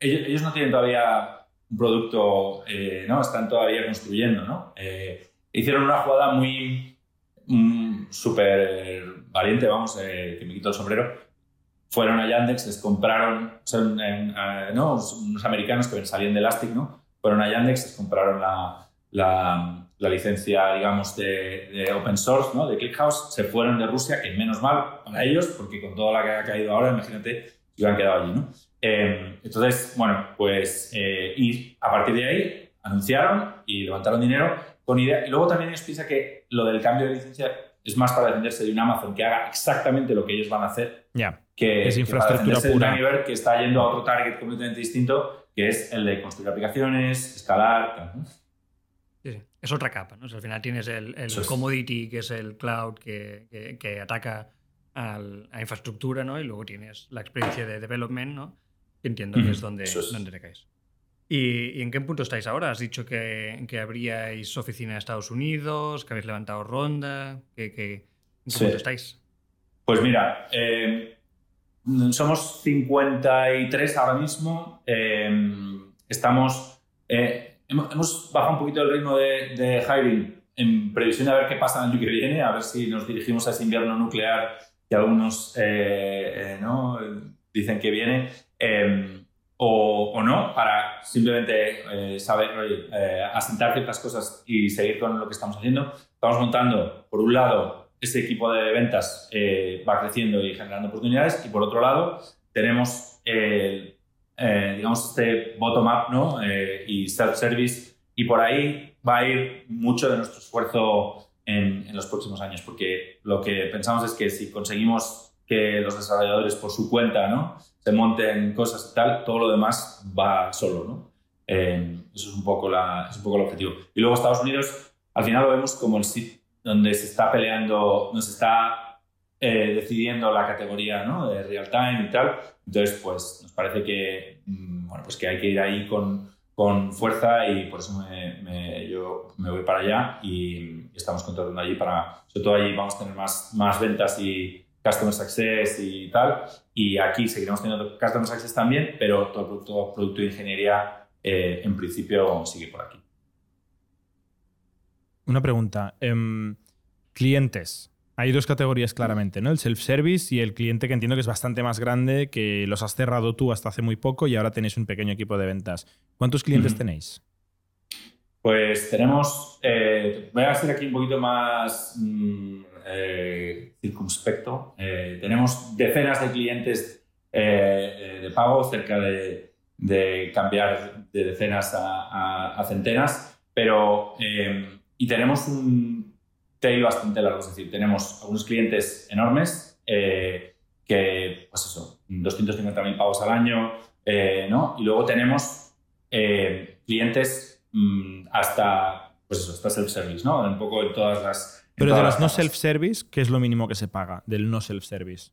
ellos, no tienen todavía un producto, ¿no? Están todavía construyendo, ¿no? hicieron una jugada muy mm, súper valiente, vamos, eh, que me quito el sombrero, fueron a Yandex, les compraron, son ¿no? unos americanos que salían de Elastic, ¿no? Fueron a Yandex, les compraron la, la, licencia, digamos, de, open source, ¿no? De ClickHouse, se fueron de Rusia, que menos mal para ellos, porque con toda la que ha caído ahora, imagínate, se hubieran quedado allí, ¿no? Eh, entonces, bueno, pues, eh, y a partir de ahí anunciaron y levantaron dinero con idea. Y luego también ellos piensan que lo del cambio de licencia es más para defenderse de un Amazon que haga exactamente lo que ellos van a hacer. Que, es infraestructura que pura. De que está yendo a otro target completamente distinto, que es el de construir aplicaciones, escalar. Sí, sí. Es otra capa, ¿no? al final tienes el, commodity, que es el cloud que, que, ataca al, a infraestructura, ¿no? Y luego tienes la experiencia de development, ¿no? Que entiendo que es donde, donde te caes. ¿Y, en qué punto estáis ahora? ¿Has dicho que, que habríais oficina en Estados Unidos, que habéis levantado ronda? ¿En qué punto estáis? Pues mira, eh, somos 53 ahora mismo. Eh, estamos. Eh, hemos, bajado un poquito el ritmo de, de, hiring en previsión de a ver qué pasa el año que viene, a ver si nos dirigimos a ese invierno nuclear que algunos ¿no? Dicen que viene o, no, para simplemente eh, saber, eh, asentar ciertas cosas y seguir con lo que estamos haciendo. Estamos montando, por un lado, ese equipo de ventas eh, va creciendo y generando oportunidades, y por otro lado, tenemos, digamos, este bottom-up ¿no? y self-service, y por ahí va a ir mucho de nuestro esfuerzo en, en los próximos años, porque lo que pensamos es que si conseguimos que los desarrolladores por su cuenta ¿no? se monten cosas y tal, todo lo demás va solo. ¿no? Eh, eso es un, poco la, es un poco el objetivo. Y luego Estados Unidos, al final lo vemos como el sitio donde se está peleando, se está eh, decidiendo la categoría ¿no? de real time y tal. Entonces, pues nos parece que, mm, bueno, pues que hay que ir ahí con, con fuerza y por eso me, yo me voy para allá y, estamos contratando allí para, sobre todo allí vamos a tener más, más ventas y, Customer Success y tal. Y aquí seguiremos teniendo Customer Success también, pero todo el producto, producto de ingeniería eh, en principio sigue por aquí. Una pregunta. Em, clientes. Hay dos categorías claramente, ¿no? El self-service y el cliente que entiendo que es bastante más grande, que los has cerrado tú hasta hace muy poco y ahora tenéis un pequeño equipo de ventas. ¿Cuántos clientes tenéis? Pues tenemos, eh, voy a hacer aquí un poquito más mm, eh, circunspecto. Eh, tenemos decenas de clientes eh, de pago, cerca de, cambiar de decenas a, centenas, pero y tenemos un tail bastante largo, es decir, tenemos algunos clientes enormes que, pues eso, 250.000 pagos al año, ¿no? Y luego tenemos eh, clientes mm, hasta, pues eso, hasta self-service, ¿no? Un poco en todas las... Pero de los no self-service, ¿qué es lo mínimo que se paga del no self-service?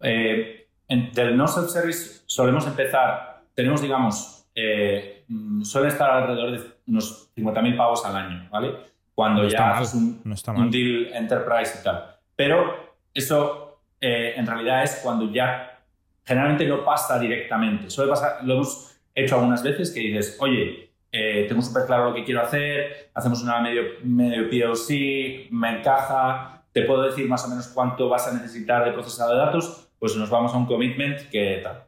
Eh, del no self-service solemos empezar, tenemos, digamos, eh, mm, suele estar alrededor de unos 50.000 pavos al año, ¿vale? Cuando ya haces un, un, deal enterprise y tal. Pero eso eh, en realidad es cuando ya generalmente no pasa directamente. Suele pasar, lo hemos hecho algunas veces que dices, oye, eh, tengo súper claro lo que quiero hacer, hacemos una medio, medio POC, me encaja, te puedo decir más o menos cuánto vas a necesitar de procesado de datos, pues nos vamos a un commitment que tal.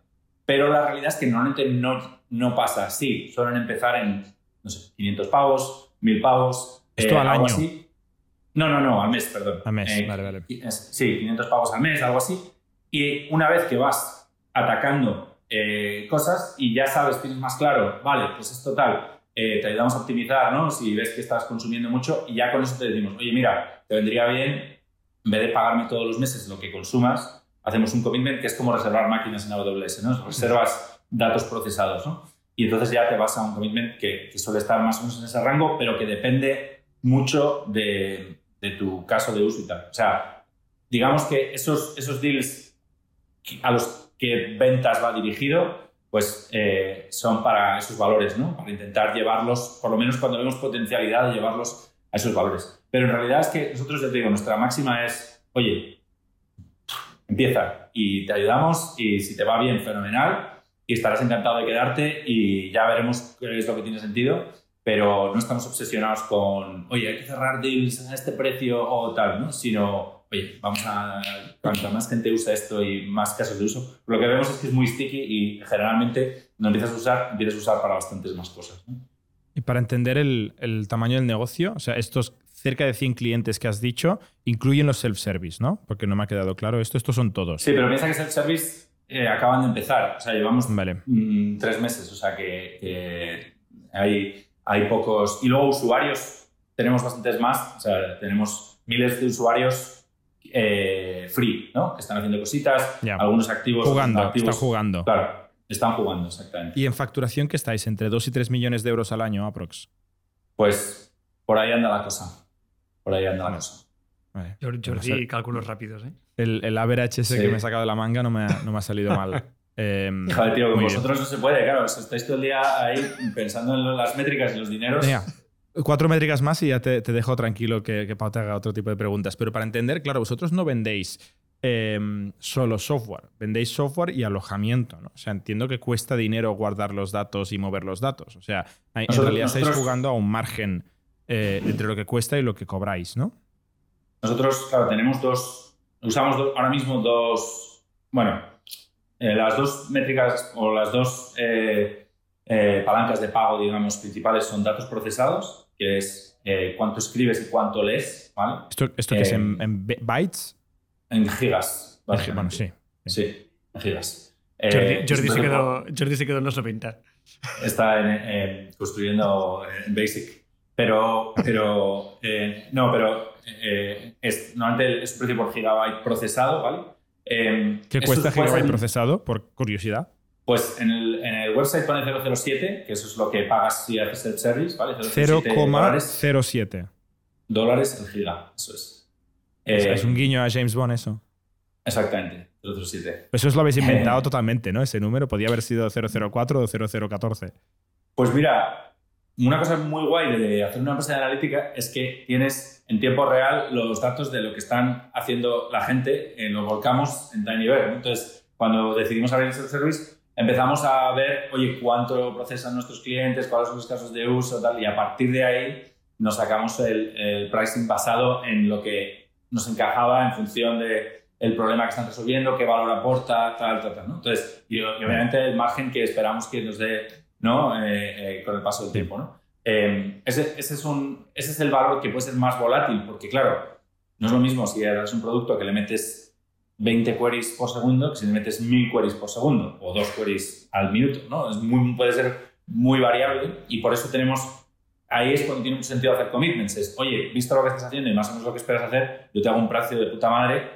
Pero la realidad es que normalmente no, no pasa así. Suelen empezar en, no sé, 500 pavos, 1000 pavos. ¿Esto eh, al año? No, no, no, al mes, perdón. Al mes, eh, vale, vale. Sí, 500 pavos al mes, algo así. Y una vez que vas atacando eh, cosas y ya sabes, tienes más claro, vale, pues es total, eh, te ayudamos a optimizar, ¿no? Si ves que estás consumiendo mucho y ya con eso te decimos, oye, mira, te vendría bien, en vez de pagarme todos los meses lo que consumas, hacemos un commitment que es como reservar máquinas en AWS, ¿no? Reservas datos procesados, ¿no? Y entonces ya te vas a un commitment que, que suele estar más o menos en ese rango, pero que depende mucho de, de tu caso de uso y tal. O sea, digamos que esos, esos deals a los que ventas va dirigido, pues eh, son para esos valores, ¿no? Para intentar llevarlos, por lo menos cuando vemos potencialidad, llevarlos a esos valores. Pero en realidad es que nosotros, ya te digo, nuestra máxima es, oye, empieza y te ayudamos y si te va bien, fenomenal y estarás encantado de quedarte y ya veremos qué es lo que tiene sentido pero no estamos obsesionados con, oye, hay que cerrar deals a este precio o tal, ¿no? Sino, oye, vamos a, cuanta más gente usa esto y más casos de uso, lo que vemos es que es muy sticky y generalmente cuando empiezas a usar, empiezas a usar para bastantes más cosas. Y para entender el, el, tamaño del negocio, o sea, estos cerca de 100 clientes que has dicho incluyen los self-service, ¿no? Porque no me ha quedado claro esto, estos son todos. Sí, pero piensa que self-service eh, acaban de empezar, o sea, llevamos mm, tres meses, o sea que, que hay hay pocos. Y luego usuarios, tenemos bastantes más, o sea, tenemos miles de usuarios eh, free, ¿no? Que están haciendo cositas, algunos activos. Jugando, activos, están jugando. Claro, están jugando, exactamente. ¿Y en facturación qué estáis? ¿Entre 2 y 3 millones de euros al año, aprox? Pues por ahí anda la cosa. Por ahí anda la cosa. Vale. Jordi, cálculos rápidos, ¿eh? El, el average ese que me he sacado de la manga no me ha, no me ha salido mal. Eh, tío, con vosotros no se puede, claro. estáis todo el día ahí pensando en las métricas y los dineros. Cuatro métricas más y ya te, dejo tranquilo que, que Pau te haga otro tipo de preguntas. Pero para entender, claro, vosotros no vendéis em, solo software, vendéis software y alojamiento. ¿no? O sea, entiendo que cuesta dinero guardar los datos y mover los datos. O sea, en realidad estáis jugando a un margen eh, entre lo que cuesta y lo que cobráis, ¿no? Nosotros, claro, tenemos dos, usamos ahora mismo dos, bueno, eh, las dos métricas o las dos eh, eh, palancas de pago, digamos, principales son datos procesados, que es cuánto escribes y cuánto lees. ¿vale? ¿Esto, esto que es en, bytes? En gigas. Bueno, sí. Sí, en gigas. Jordi, se quedó, Jordi, se quedó, en los pintar. Está construyendo en Basic. Pero, pero no, pero es, normalmente es precio por gigabyte procesado, ¿vale? ¿Qué cuesta Gigabyte procesado, por curiosidad? Pues en el, en el, website pone 007, que eso es lo que pagas si haces el service, ¿vale? 0,07 dólares el giga, eso es. es un guiño a James Bond eso. Exactamente, 007. Pues eso lo habéis inventado totalmente, ¿no? Ese número podía haber sido 004 o 0014. Pues mira, una cosa muy guay de hacer una empresa de analítica es que tienes en tiempo real los datos de lo que están haciendo la gente, eh, los volcamos en TinyBear. Entonces, cuando decidimos abrir el service, empezamos a ver, oye, cuánto procesan nuestros clientes, cuáles son los casos de uso, tal, y a partir de ahí nos sacamos el, pricing basado en lo que nos encajaba en función de el problema que están resolviendo, qué valor aporta, tal, tal, tal. ¿no? Entonces, y, obviamente el margen que esperamos que nos dé ¿no? Eh, eh, con el paso del tiempo. ¿no? Eh, ese, ese, es un, ese es el valor que puede ser más volátil, porque claro, no es lo mismo si eres un producto que le metes 20 queries por segundo que si le metes 1000 queries por segundo o dos queries al minuto. ¿no? Es muy, puede ser muy variable y por eso tenemos ahí es cuando tiene un sentido hacer commitments. Es, oye, visto lo que estás haciendo y más o menos lo que esperas hacer, yo te hago un precio de puta madre,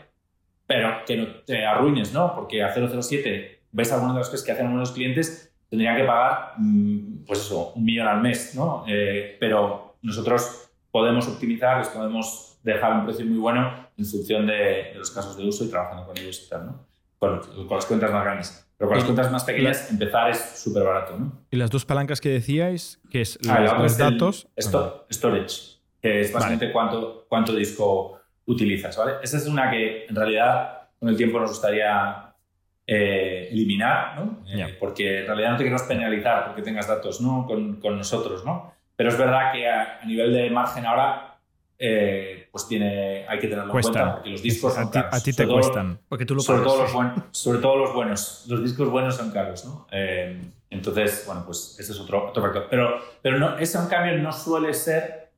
pero que no te arruines, ¿no? Porque a 007 ves algunas de cosas que hacen algunos clientes tendrían que pagar, mm, pues eso, un millón al mes, ¿no? Eh, pero nosotros podemos optimizar, les podemos dejar un precio muy bueno en función de, los casos de uso y trabajando con ellos y tal, ¿no? Con, las cuentas más grandes. Pero con las cuentas más pequeñas, empezar es súper barato, ¿no? Y las dos palancas que decíais, que es ah, los, datos... storage, que es básicamente cuánto, cuánto disco utilizas, ¿vale? Esa es una que en realidad con el tiempo nos gustaría eh, eliminar, ¿no? Eh, porque en realidad no te queremos penalizar porque tengas datos ¿no? con, con nosotros, ¿no? Pero es verdad que a, nivel de margen ahora, eh, pues tiene, hay que tenerlo en cuenta porque los discos son caros. A ti te cuestan. porque tú lo sobre, todo los sobre todo los buenos. Los discos buenos son caros, ¿no? entonces, bueno, pues ese es otro, otro factor. Pero, pero no, ese, en cambio, no suele ser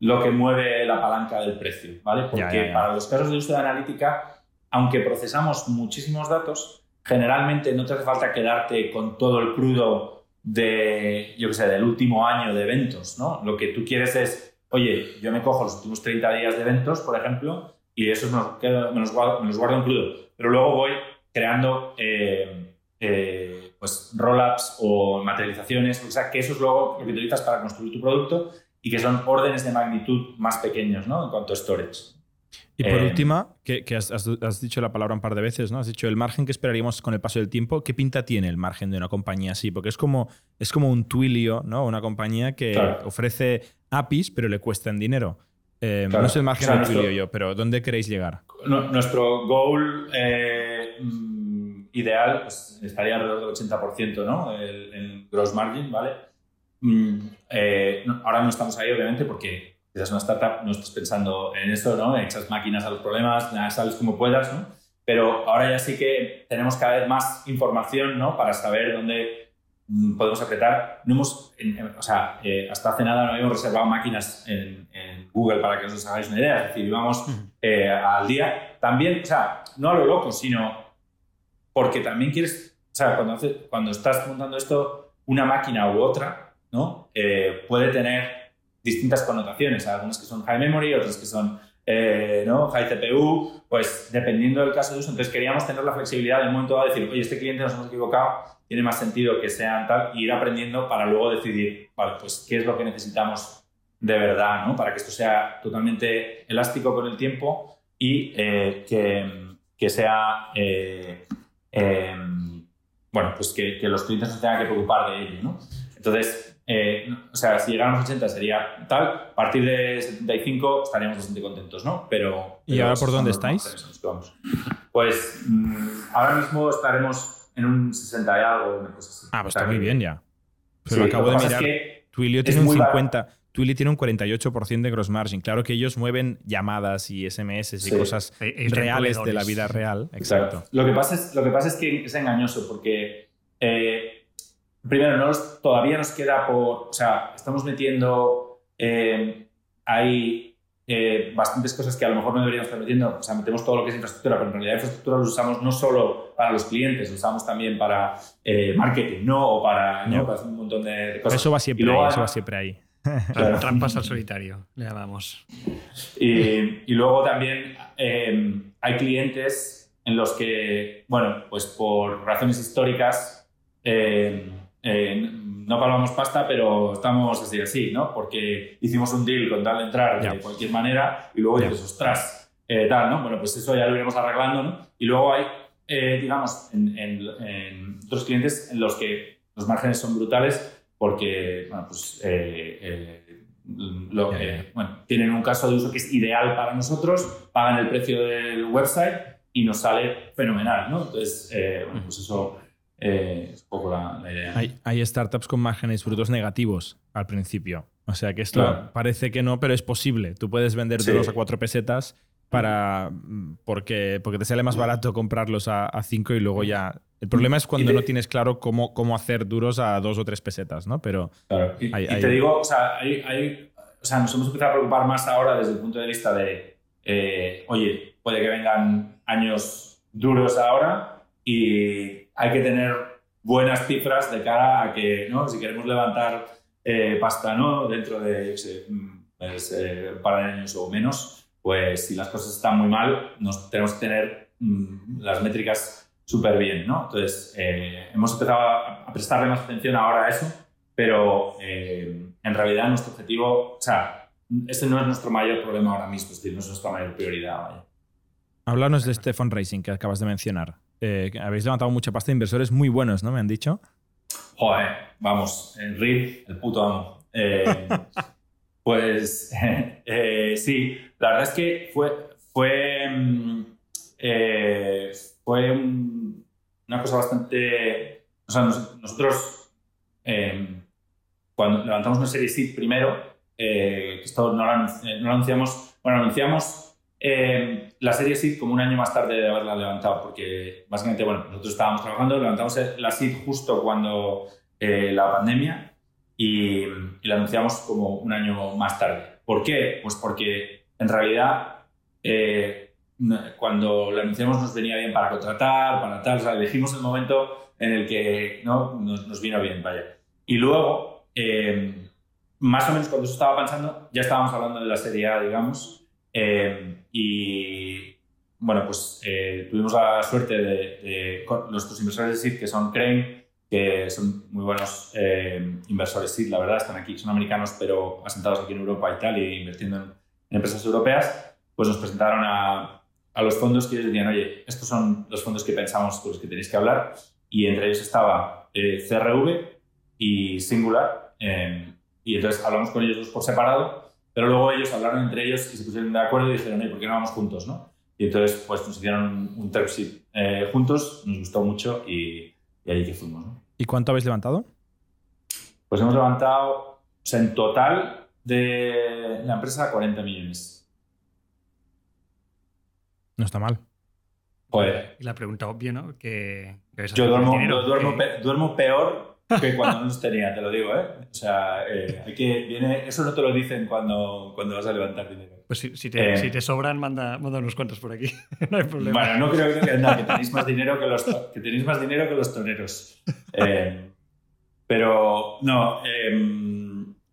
lo que mueve la palanca del precio, ¿vale? Porque para los casos de uso de analítica, aunque procesamos muchísimos datos, generalmente no te hace falta quedarte con todo el crudo de, yo qué sé, del último año de eventos, ¿no? Lo que tú quieres es, oye, yo me cojo los últimos 30 días de eventos, por ejemplo, y eso me los, guardo, en crudo, pero luego voy creando eh, eh, pues roll-ups o materializaciones, o sea, que eso es luego lo que utilizas para construir tu producto y que son órdenes de magnitud más pequeños ¿no? en cuanto a storage. Y por eh, última, que, has, dicho la palabra un par de veces, ¿no? Has dicho el margen que esperaríamos con el paso del tiempo. ¿Qué pinta tiene el margen de una compañía así? Porque es como, es como un Twilio, ¿no? Una compañía que ofrece APIs, pero le cuesta en dinero. Eh, no sé el margen de Twilio yo, pero ¿dónde queréis llegar? nuestro goal eh, mm, ideal pues, estaría alrededor del 80%, ¿no? El, el gross margin, ¿vale? Mm, eh, ahora no estamos ahí, obviamente, porque si es una startup, no estás pensando en eso, ¿no? Echas máquinas a los problemas, sales como puedas, ¿no? Pero ahora ya sí que tenemos cada vez más información, ¿no? Para saber dónde mm, podemos apretar. No hemos, o sea, eh, hasta hace nada no habíamos reservado máquinas en, Google para que os hagáis una idea. Es decir, íbamos eh, al día. También, o sea, no a lo loco, sino porque también quieres, o sea, cuando, cuando estás montando esto, una máquina u otra, ¿no? Eh, puede tener distintas connotaciones, algunas que son high memory, otras que son eh, ¿no? high CPU, pues dependiendo del caso de uso. Entonces queríamos tener la flexibilidad de momento de decir, oye, este cliente nos hemos equivocado, tiene más sentido que sean tal, y ir aprendiendo para luego decidir, vale, pues qué es lo que necesitamos de verdad, ¿no? Para que esto sea totalmente elástico con el tiempo y eh, que, que, sea, bueno, pues que, los clientes no tengan que preocupar de ello, ¿no? Entonces, eh, o sea, si llegáramos a 80 sería tal, a partir de 75 estaríamos bastante contentos, ¿no? Pero... ¿Y ahora por dónde estáis? Pues mm, ahora mismo estaremos en un 60 y algo, una cosa así. Ah, pues está muy bien ya. Pero acabo de mirar, Twilio tiene un 50... Twilio tiene un 48% de gross margin. Claro que ellos mueven llamadas y SMS y cosas reales de la vida real. Exacto. Lo, que pasa es, lo que pasa es que es engañoso porque eh, primero, no todavía nos queda por, o sea, estamos metiendo, eh, hay eh, bastantes cosas que a lo mejor no deberíamos estar metiendo, o sea, metemos todo lo que es infraestructura, pero en realidad infraestructura lo usamos no solo para los clientes, lo usamos también para eh, marketing, ¿no? O para, ¿no? para un montón de cosas. Eso va siempre ahí, eso va siempre ahí. Trampas al solitario, le llamamos. Y, y luego también hay clientes en los que, bueno, pues por razones históricas, eh, no palmamos pasta, pero estamos así, así, ¿no? Porque hicimos un deal con tal de entrar de cualquier manera y luego dices, ostras, eh, tal, ¿no? Bueno, pues eso ya lo iremos arreglando, ¿no? Y luego hay, eh, digamos, en, otros clientes en los que los márgenes son brutales porque, bueno, pues lo, bueno, tienen un caso de uso que es ideal para nosotros, pagan el precio del website y nos sale fenomenal, ¿no? Entonces, bueno, pues eso eh, es un poco la, idea. Hay, startups con márgenes brutos negativos al principio. O sea que esto parece que no, pero es posible. Tú puedes vender dos a cuatro pesetas para porque, porque te sale más barato comprarlos a, cinco y luego ya. El problema es cuando no tienes claro cómo, cómo hacer duros a dos o tres pesetas, ¿no? Pero. Claro. Y, te digo, o sea, o sea, nos hemos empezado a preocupar más ahora desde el punto de vista de, eh, oye, puede que vengan años duros ahora y hay que tener buenas cifras de cara a que, ¿no? si queremos levantar eh, pasta ¿no? dentro de mm, pues, eh, un par de años o menos, pues si las cosas están muy mal, nos tenemos que tener mm, las métricas súper bien. ¿no? Entonces, eh, hemos empezado a, prestarle más atención ahora a eso, pero en realidad nuestro objetivo, o sea, este no es nuestro mayor problema ahora mismo, es decir, no es nuestra mayor prioridad. Vaya. Háblanos de este fundraising que acabas de mencionar. Eh, habéis levantado mucha pasta de inversores muy buenos, ¿no? Me han dicho. Joder, vamos, el RID, el puto amo. Eh, pues sí, la verdad es que fue, fue, mm, fue una cosa bastante... O sea, nosotros cuando levantamos una serie SID primero, eh, esto no lo, anunciamos, bueno, anunciamos eh, la serie SID como un año más tarde de haberla levantado, porque básicamente, bueno, nosotros estábamos trabajando, levantamos la SID justo cuando eh, la pandemia y, la anunciamos como un año más tarde. ¿Por qué? Pues porque en realidad cuando la anunciamos nos venía bien para contratar, para tal, o sea, elegimos el momento en el que ¿no? nos, nos vino bien, vaya. Y luego eh, más o menos cuando eso estaba pensando, ya estábamos hablando de la Serie A, digamos, eh, y bueno, pues eh, tuvimos la suerte de, nuestros inversores de SID, que son Crane, que son muy buenos inversores SID, la verdad, están aquí, son americanos, pero asentados aquí en Europa y tal, y invirtiendo en, empresas europeas, pues nos presentaron a, a los fondos que ellos decían, oye, estos son los fondos que pensamos con los que tenéis que hablar, y entre ellos estaba CRV y Singular, Em, y entonces hablamos con ellos dos por separado, pero luego ellos hablaron entre ellos y se pusieron de acuerdo y dijeron, ¿por qué no vamos juntos? ¿no? Y entonces pues nos hicieron un, term sheet eh, juntos, nos gustó mucho y, y ahí que fuimos. ¿no? ¿Y cuánto habéis levantado? Pues hemos levantado, o sea, en total de la empresa 40 millones. No está mal. Pues, y la pregunta obvia, ¿no? Que, yo duermo, duermo, duermo, peor que cuando no los tenía, te lo digo, ¿eh? O sea, eh, hay que, viene, eso no te lo dicen cuando, cuando vas a levantar dinero. Pues si, si, te, eh, si te, sobran, manda, manda, unos cuantos por aquí. no hay problema. Bueno, no creo, que, no, que, tenéis más dinero que los, que tenéis más dinero que los toneros. Eh, pero, no,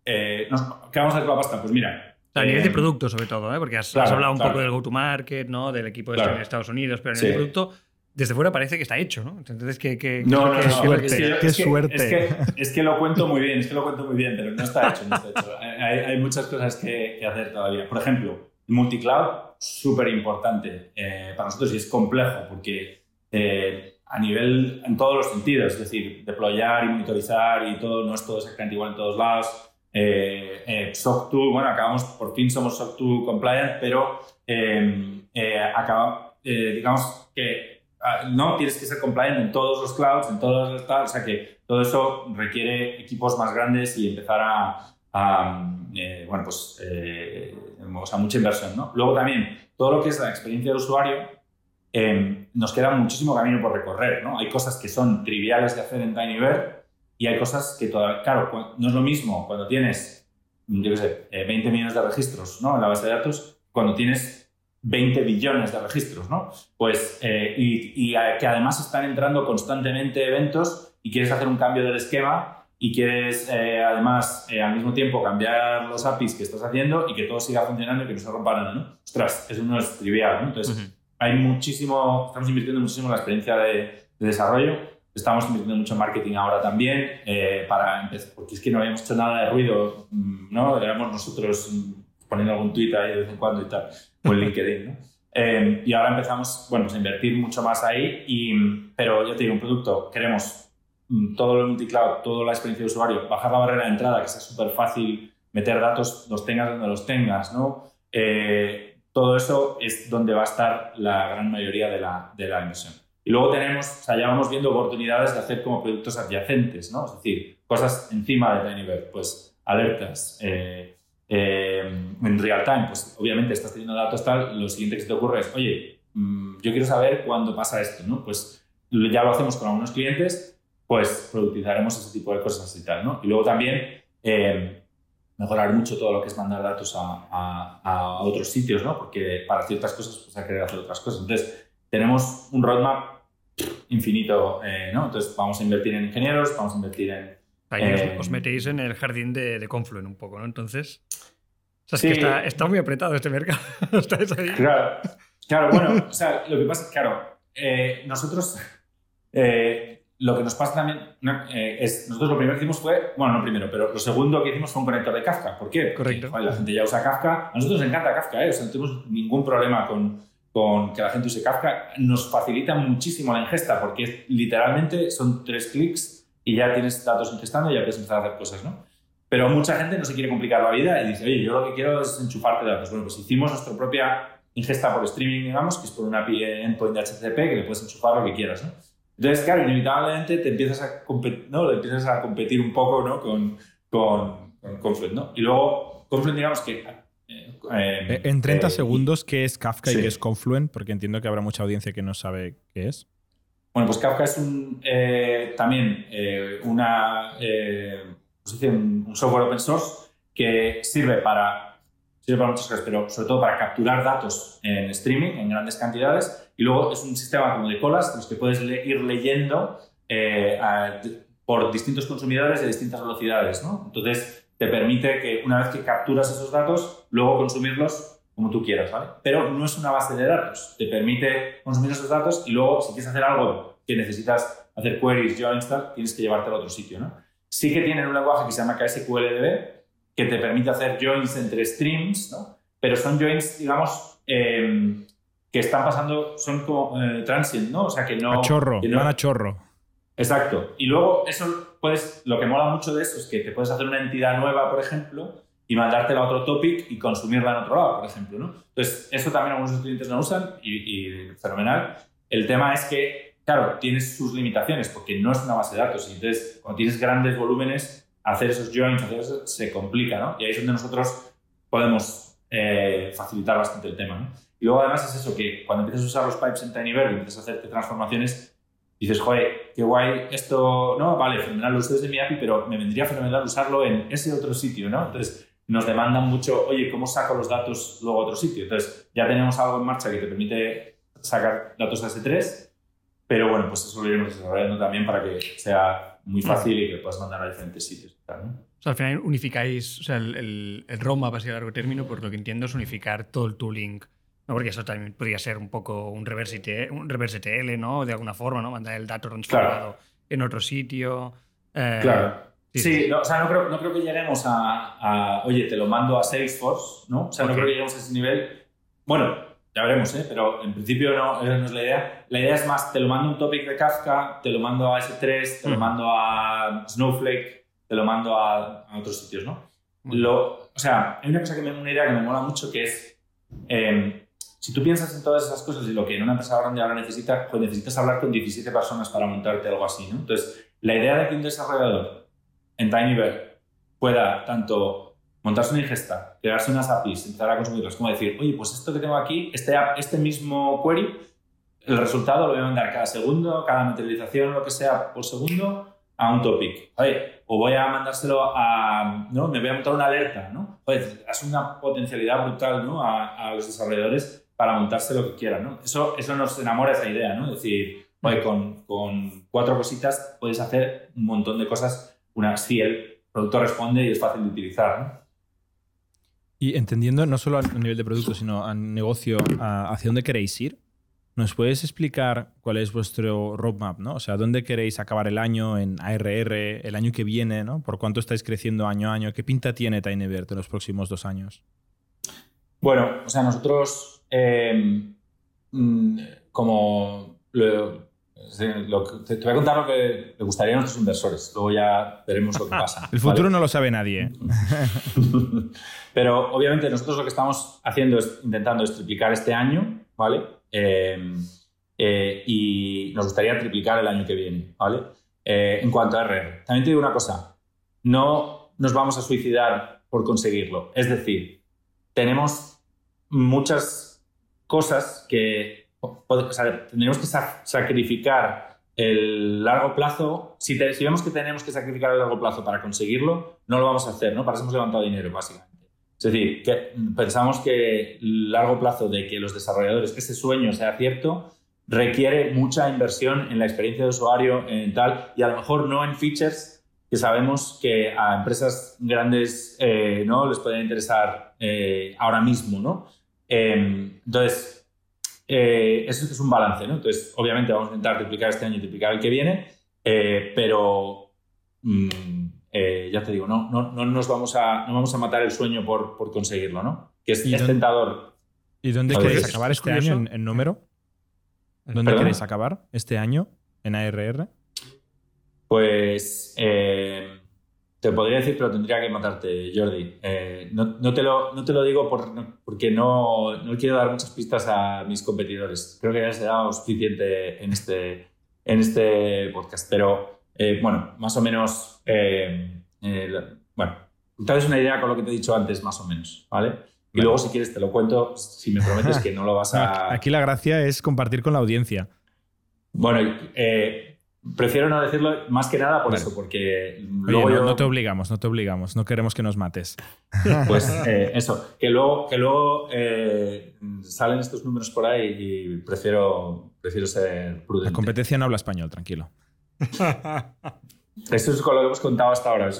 ¿qué vamos a hacer con la pasta? Pues mira, a nivel de producto, sobre todo, ¿eh? porque has, hablado un poco del go-to-market, ¿no? del equipo de Estados Unidos, pero a nivel de producto, desde fuera parece que está hecho, ¿no? Entonces, ¿qué, qué, no, no, qué suerte? qué suerte. Es que, lo cuento muy bien, es que lo cuento muy bien, pero no está hecho, no está hecho. Hay, hay muchas cosas que, hacer todavía. Por ejemplo, multicloud, súper importante eh, para nosotros y es complejo porque eh, a nivel, en todos los sentidos, es decir, deployar y monitorizar y todo, no es todo exactamente igual en todos lados. Eh, eh SOC 2, bueno, acabamos, por fin somos SOC 2 compliant, pero acaba, digamos que no tienes que ser compliant en todos los clouds, en todos los o sea que todo eso requiere equipos más grandes y empezar a, eh, bueno, pues, eh, o sea, mucha inversión, ¿no? Luego también, todo lo que es la experiencia de usuario, em, nos queda muchísimo camino por recorrer, ¿no? Hay cosas que son triviales de hacer en TinyBear y hay cosas que todavía, claro, no es lo mismo cuando tienes, yo qué sé, 20 eh, millones de registros, ¿no? En la base de datos, cuando tienes 20 billones de registros, ¿no? Pues, eh, y, que además están entrando constantemente eventos y quieres hacer un cambio del esquema y quieres eh, además eh, al mismo tiempo cambiar los APIs que estás haciendo y que todo siga funcionando y que no se rompa nada, ¿no? Ostras, eso no es trivial, ¿no? Entonces, hay muchísimo, estamos invirtiendo muchísimo en la experiencia de, desarrollo, estamos invirtiendo mucho en marketing ahora también, para empezar, porque es que no habíamos hecho nada de ruido, mm, ¿no? Éramos nosotros mm, poniendo algún tweet ahí de vez en cuando y tal o en LinkedIn. ¿no? Eh, y ahora empezamos bueno, pues a invertir mucho más ahí, y, pero ya te digo, un producto, queremos mm, todo lo multicloud, toda la experiencia de usuario, bajar la barrera de entrada, que sea súper fácil meter datos, los tengas donde los tengas, ¿no? Eh, todo eso es donde va a estar la gran mayoría de la, de la inversión. Y luego tenemos, o sea, ya vamos viendo oportunidades de hacer como productos adyacentes, ¿no? Es decir, cosas encima de TinyBird, pues alertas, eh, eh, en real time, pues obviamente estás teniendo datos tal, lo siguiente que te ocurre es, oye, mm, yo quiero saber cuándo pasa esto, ¿no? Pues ya lo hacemos con algunos clientes, pues productizaremos ese tipo de cosas y tal, ¿no? Y luego también eh, mejorar mucho todo lo que es mandar datos a, a, otros sitios, ¿no? Porque para ciertas cosas pues hay que hacer otras cosas. Entonces, tenemos un roadmap infinito, eh, ¿no? Entonces, vamos a invertir en ingenieros, vamos a invertir en Ahí os, metéis en el jardín de, de Confluent un poco, ¿no? Entonces. O sea, es que está, está, muy apretado este mercado. ahí. Claro, claro, bueno, o sea, lo que pasa es que, claro, eh, nosotros. Eh, lo que nos pasa también eh, es, nosotros lo primero que hicimos fue, bueno, no primero, pero lo segundo que hicimos fue un conector de Kafka. ¿Por qué? Correcto. Porque, la gente ya usa Kafka. A nosotros nos encanta Kafka, ¿eh? o sea, no tenemos ningún problema con, con que la gente use Kafka. Nos facilita muchísimo la ingesta porque literalmente son tres clics y ya tienes datos ingestando y ya puedes empezar a hacer cosas, ¿no? Pero mucha gente no se quiere complicar la vida y dice, oye, yo lo que quiero es enchufarte datos. Bueno, pues hicimos nuestra propia ingesta por streaming, digamos, que es por una API endpoint de HTTP que le puedes enchufar lo que quieras, ¿no? Entonces, claro, inevitablemente te empiezas a, ¿no? empiezas a competir un poco ¿no? con, con, Confluent, ¿no? Y luego, Confluent, digamos que... Eh, eh, en 30 eh, segundos, ¿qué es Kafka y qué es Confluent? Porque entiendo que habrá mucha audiencia que no sabe qué es. Bueno, pues Kafka es un, también una, pues un software open source que sirve para sirve para muchas cosas, pero sobre todo para capturar datos en streaming en grandes cantidades. Y luego es un sistema como de colas, los que puedes ir leyendo eh, por distintos consumidores de distintas velocidades. ¿no? Entonces, te permite que una vez que capturas esos datos, luego consumirlos como tú quieras. ¿vale? Pero no es una base de datos. Te permite consumir esos datos y luego, si quieres hacer algo que necesitas hacer queries, joins, tal, tienes que llevártelo a otro sitio. ¿no? Sí que tienen un lenguaje que se llama KSQLDB, que te permite hacer joins entre streams, ¿no? Pero son joins, digamos, em, que están pasando, son como eh, transient, ¿no? O sea, que no... A chorro, no, van a chorro. Exacto. Y luego, eso, puedes, lo que mola mucho de eso es que te puedes hacer una entidad nueva, por ejemplo, y mandártela a otro topic y consumirla en otro lado, por ejemplo, ¿no? Entonces, eso también algunos clientes no usan y, y fenomenal. El tema es que, claro, tienes sus limitaciones porque no es una base de datos y entonces, cuando tienes grandes volúmenes, hacer esos joins, hacer eso, se complica, ¿no? Y ahí es donde nosotros podemos eh, facilitar bastante el tema, ¿no? Y luego además es eso, que cuando empiezas a usar los pipes en TinyBird y empiezas a hacerte transformaciones, dices, joder, qué guay, esto, no, vale, fenomenal, lo uso desde mi API, pero me vendría fenomenal usarlo en ese otro sitio, ¿no? Entonces, nos demandan mucho, oye, ¿cómo saco los datos luego a otro sitio? Entonces, ya tenemos algo en marcha que te permite sacar datos a S3, pero bueno, pues eso lo iremos desarrollando también para que sea muy fácil y que puedas mandar a diferentes sitios. O sea, al final unificáis, o sea, el, el, el roadmap a largo término, por lo que entiendo, es unificar todo el tooling. ¿no? Porque eso también podría ser un poco un reverse, ETL, un reverse ETL, ¿no? De alguna forma, ¿no? Mandar el dato transformado en otro sitio. Eh, claro. Sí, o sea, no creo, no creo que lleguemos a, a, oye, te lo mando a Salesforce, ¿no? O sea, no creo que lleguemos a ese nivel. Bueno, ya veremos, ¿eh? pero en principio no, esa no es la idea. La idea es más, te lo mando un topic de Kafka, te lo mando a S3, te lo mm. mando a Snowflake, te lo mando a, otros sitios, ¿no? Lo, o sea, hay una cosa que me, una idea que me mola mucho que es, em, si tú piensas en todas esas cosas y lo que en una empresa grande ahora necesita, pues necesitas hablar con 17 personas para montarte algo así, ¿no? Entonces, la idea de que un desarrollador en TinyBird pueda tanto montarse una ingesta, crearse unas APIs, empezar a consumirlas, como decir, oye, pues esto que tengo aquí, este, este mismo query, el resultado lo voy a mandar cada segundo, cada materialización, lo que sea por segundo, a un topic. Oye, o voy a mandárselo a, ¿no? Me voy a montar una alerta, ¿no? Oye, es una potencialidad brutal, ¿no? A, los desarrolladores para montarse lo que quieran, ¿no? Eso, eso nos enamora esa idea, ¿no? Es decir, oye, con, con cuatro cositas puedes hacer un montón de cosas, una, si el producto responde y es fácil de utilizar, ¿no? Y entendiendo no solo a nivel de producto, sino a negocio, hacia dónde queréis ir, ¿nos puedes explicar cuál es vuestro roadmap? ¿no? O sea, ¿dónde queréis acabar el año en ARR, el año que viene? ¿no? ¿Por cuánto estáis creciendo año a año? ¿Qué pinta tiene TinyBird en los próximos dos años? Bueno, o sea, nosotros, eh, te, voy a contar lo que le gustaría a nuestros inversores. Luego ya veremos lo que pasa. El futuro no lo sabe nadie. ¿eh? Pero obviamente nosotros lo que estamos haciendo es intentando es triplicar este año, ¿vale? Em, eh, y nos gustaría triplicar el año que viene, ¿vale? Eh, en cuanto a RR. También te digo una cosa. No nos vamos a suicidar por conseguirlo. Es decir, tenemos muchas cosas que tendremos que sacrificar el largo plazo. Si, vemos que tenemos que sacrificar el largo plazo para conseguirlo, no lo vamos a hacer, ¿no? Para eso hemos levantado dinero, básicamente. Es decir, que pensamos que el largo plazo de que los desarrolladores, que ese sueño sea cierto, requiere mucha inversión en la experiencia de usuario, en tal, y a lo mejor no en features que sabemos que a empresas grandes eh, no les pueden interesar eh, ahora mismo, ¿no? Em, entonces, eh, eso es un balance, ¿no? Entonces, obviamente vamos a intentar triplicar este año y triplicar el que viene, pero mm, ya te digo, no, no, no, nos vamos a, no vamos a matar el sueño por, por conseguirlo, ¿no? Que es, tentador. ¿Y dónde queréis acabar este año en, número? ¿Dónde queréis acabar este año en ARR? Pues te podría decir, pero tendría que matarte, Jordi. Eh, no, te lo, no, te lo, digo porque no, no, quiero dar muchas pistas a mis competidores. Creo que ya se ha dado suficiente en este, en este podcast. Pero eh, bueno, más o menos. Eh, bueno, tal vez una idea con lo que te he dicho antes, más o menos. ¿Vale? Y luego, si quieres, te lo cuento. Si me prometes que no lo vas a. Aquí la gracia es compartir con la audiencia. Bueno, eh, Prefiero no decirlo más que nada por eso, porque luego no, te obligamos, no te obligamos, no queremos que nos mates. Pues eh, eso, que luego, que luego eh, salen estos números por ahí y prefiero, prefiero ser prudente. La competencia no habla español, tranquilo. Esto es con lo que hemos contado hasta ahora.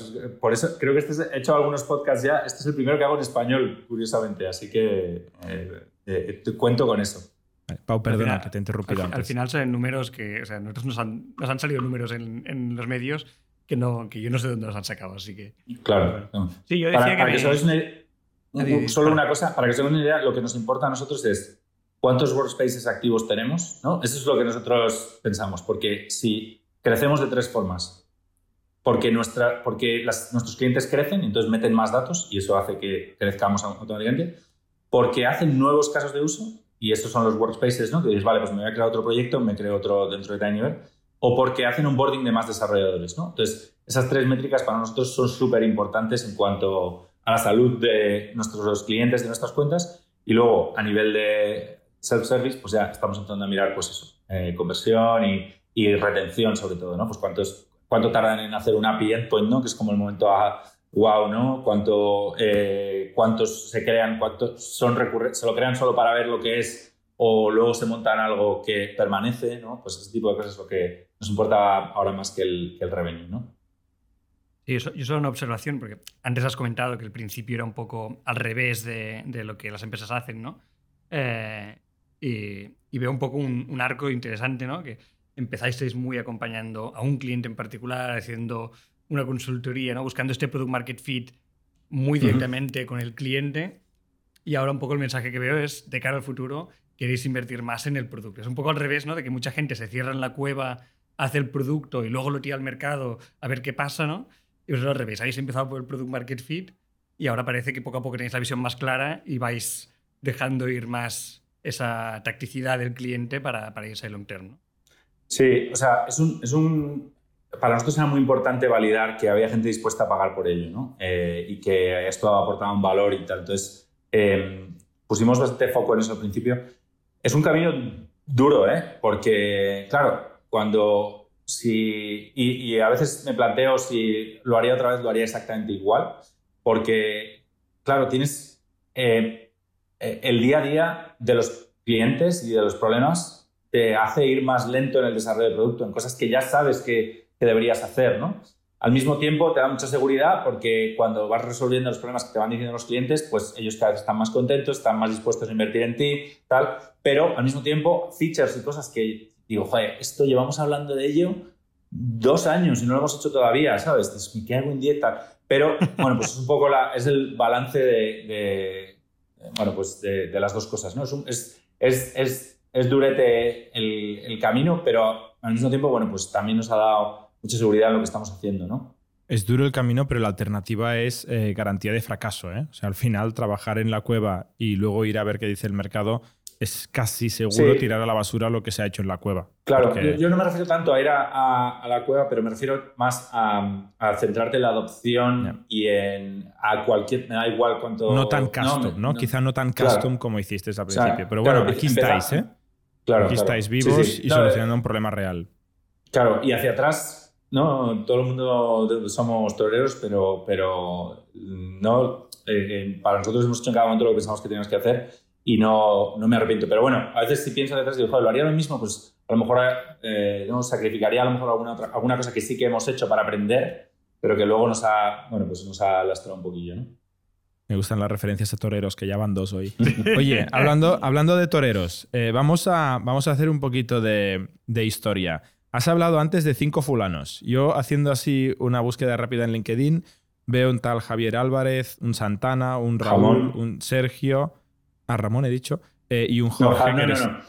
por eso creo que este he hecho algunos podcasts ya. Este es el primero que hago en español, curiosamente. Así que eh, te cuento con eso. Pau, perdona que te he interrumpido al, antes. Al final salen números que, o sea, nosotros nos han, nos han salido números en, en, los medios que, no, que yo no sé dónde los han sacado, así que... Claro. Sí, yo decía para, que... una, solo una cosa, para que se den una idea, lo que nos importa a nosotros es cuántos workspaces activos tenemos, ¿no? Eso es lo que nosotros pensamos, porque si crecemos de tres formas, porque, nuestra, porque las, nuestros clientes crecen, entonces meten más datos y eso hace que crezcamos automáticamente, porque hacen nuevos casos de uso y estos son los workspaces, ¿no? Que dices, vale, pues me voy a crear otro proyecto, me creo otro dentro de TinyBird, o porque hacen un boarding de más desarrolladores, ¿no? Entonces, esas tres métricas para nosotros son súper importantes en cuanto a la salud de nuestros clientes, de nuestras cuentas, y luego a nivel de self-service, pues ya estamos intentando mirar, pues eso, eh, conversión y, y, retención sobre todo, ¿no? Pues cuántos, cuánto tardan en hacer un API endpoint, ¿no? Que es como el momento a, wow, ¿no? Cuánto, eh, cuántos se crean, cuántos son recurrentes, se lo crean solo para ver lo que es o luego se montan algo que permanece, ¿no? Pues ese tipo de cosas es lo que nos importa ahora más que el, que revenue, ¿no? Sí, eso, yo solo una observación, porque antes has comentado que el principio era un poco al revés de, lo que las empresas hacen, ¿no? Eh, y, veo un poco un, un, arco interesante, ¿no? Que empezáis muy acompañando a un cliente en particular, haciendo una consultoría, ¿no? buscando este product market fit muy directamente con el cliente. Y ahora un poco el mensaje que veo es, de cara al futuro, queréis invertir más en el producto. Es un poco al revés, ¿no? De que mucha gente se cierra en la cueva, hace el producto y luego lo tira al mercado a ver qué pasa, ¿no? Y vosotros al revés, habéis empezado por el product market fit y ahora parece que poco a poco tenéis la visión más clara y vais dejando ir más esa tacticidad del cliente para, para irse long term, ¿no? Sí, o sea, es un, es un, para nosotros era muy importante validar que había gente dispuesta a pagar por ello, ¿no? Eh, y que esto aportaba un valor y tal. Entonces, eh, pusimos bastante foco en eso al principio. Es un camino duro, ¿eh? Porque, claro, cuando si, y, y, a veces me planteo si lo haría otra vez, lo haría exactamente igual, porque, claro, tienes eh, el día a día de los clientes y de los problemas te hace ir más lento en el desarrollo del producto, en cosas que ya sabes que que deberías hacer, ¿no? Al mismo tiempo te da mucha seguridad porque cuando vas resolviendo los problemas que te van diciendo los clientes, pues ellos cada vez están más contentos, están más dispuestos a invertir en ti, tal, pero al mismo tiempo features y cosas que digo, joder, esto llevamos hablando de ello dos años y no lo hemos hecho todavía, ¿sabes? Me quedo en dieta. Pero bueno, pues es un poco la, es el balance de, bueno, pues de, las dos cosas, ¿no? Es, es, es, es, durete el, el camino, pero al mismo tiempo, bueno, pues también nos ha dado mucha seguridad en lo que estamos haciendo, ¿no? Es duro el camino, pero la alternativa es eh, garantía de fracaso. ¿eh? O sea, al final, trabajar en la cueva y luego ir a ver qué dice el mercado es casi seguro tirar a la basura lo que se ha hecho en la cueva. Claro, yo, no me refiero tanto a ir a, la cueva, pero me refiero más a, centrarte en la adopción y en a cualquier. Me da igual cuánto. No tan custom, ¿no? Quizá no tan custom como hiciste al principio. pero bueno, aquí estáis, ¿eh? Claro, aquí estáis vivos y solucionando un problema real. Claro, y hacia atrás no, todo el mundo somos toreros, pero, pero no, eh, eh, para nosotros hemos hecho en cada momento lo que pensamos que teníamos que hacer y no, no me arrepiento. Pero bueno, a veces si pienso detrás y digo, joder, lo haría lo mismo, pues a lo mejor eh, no, sacrificaría a lo mejor alguna, otra, alguna cosa que sí que hemos hecho para aprender, pero que luego nos ha, bueno, pues nos ha lastrado un poquillo, ¿no? Me gustan las referencias a toreros, que ya van dos hoy. Oye, hablando, hablando de toreros, vamos, a, vamos a hacer un poquito de, de historia. Has hablado antes de cinco fulanos. Yo haciendo así una búsqueda rápida en LinkedIn, veo un tal Javier Álvarez, un Santana, un Raúl, un Sergio, a Ramón he dicho, eh, y un Jorge. No, no, no,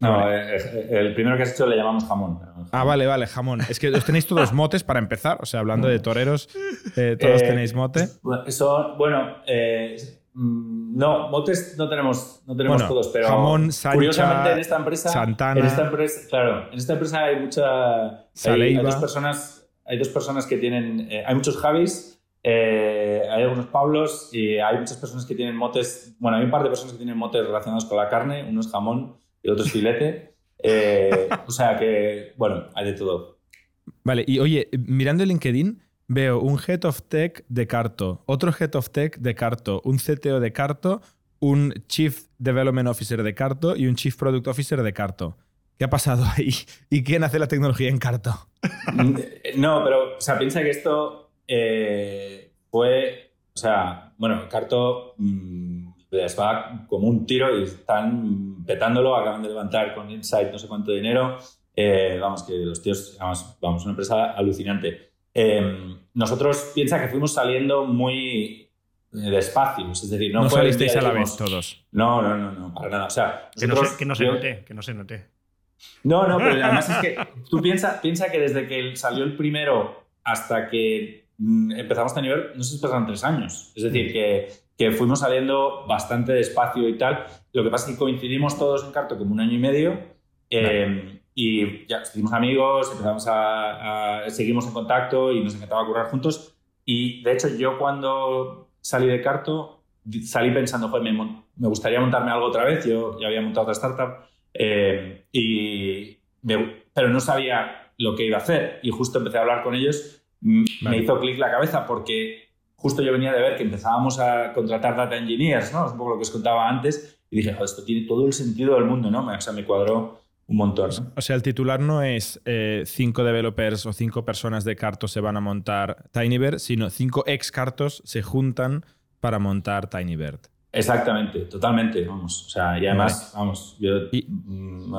no. Eh, eh, el primero que has hecho le llamamos jamón. Ah, vale, vale, jamón. Es que os tenéis todos motes para empezar. O sea, hablando de toreros, todos tenéis mote. Eso, bueno, no, motes no tenemos, no tenemos todos, pero jamón, Sancha, curiosamente en esta empresa, Santana, en esta empresa, claro, en esta empresa hay mucha, hay, dos personas, hay dos personas que tienen, hay muchos Javis eh, hay algunos Pablos y hay muchas personas que tienen motes. Bueno, hay un par de personas que tienen motes relacionados con la carne. Uno es jamón y otro es filete. Eh, o sea que, bueno, hay de todo. Vale, y oye, mirando el LinkedIn, veo un Head of Tech de Carto, otro Head of Tech de Carto, un CTO de Carto, un Chief Development Officer de Carto y un Chief Product Officer de Carto. ¿Qué ha pasado ahí? ¿Y quién hace la tecnología en Carto? No, pero, piensa que esto eh, fue, o sea, bueno, Carto mm, les va como un tiro y están petándolo, acaban de levantar con Insight no sé cuánto dinero. Eh, vamos, que los tíos, vamos, vamos una empresa alucinante. Em, nosotros piensa que fuimos saliendo muy eh, despacio, es decir, no, no salisteis a la vez todos. No, no, no, no, para nada. O sea, que, no se, que no se note, que no se note. No, no, pero además es que tú piensa, piensa que desde que salió el primero hasta que Mm, empezamos a nivel, no sé si pasaron tres años. Es decir, que, que, fuimos saliendo bastante despacio y tal. Lo que pasa es que coincidimos todos en Carto como un año y medio eh, y ya seguimos amigos, empezamos a, seguimos en contacto y nos encantaba currar juntos. Y de hecho, yo cuando salí de Carto, salí pensando, joder, me, me gustaría montarme algo otra vez. Yo ya había montado otra startup, eh, y pero no sabía lo que iba a hacer. Y justo empecé a hablar con ellos me hizo clic la cabeza porque justo yo venía de ver que empezábamos a contratar data engineers, ¿no? Es un poco lo que os contaba antes, y dije, joder, esto tiene todo el sentido del mundo, ¿no? O sea, me cuadró un montón. O sea, el titular no es eh, cinco developers o cinco personas de Cartos se van a montar TinyBird, sino cinco ex Cartos se juntan para montar TinyBird. Exactamente, totalmente, vamos. O sea, y además, vamos, yo mm,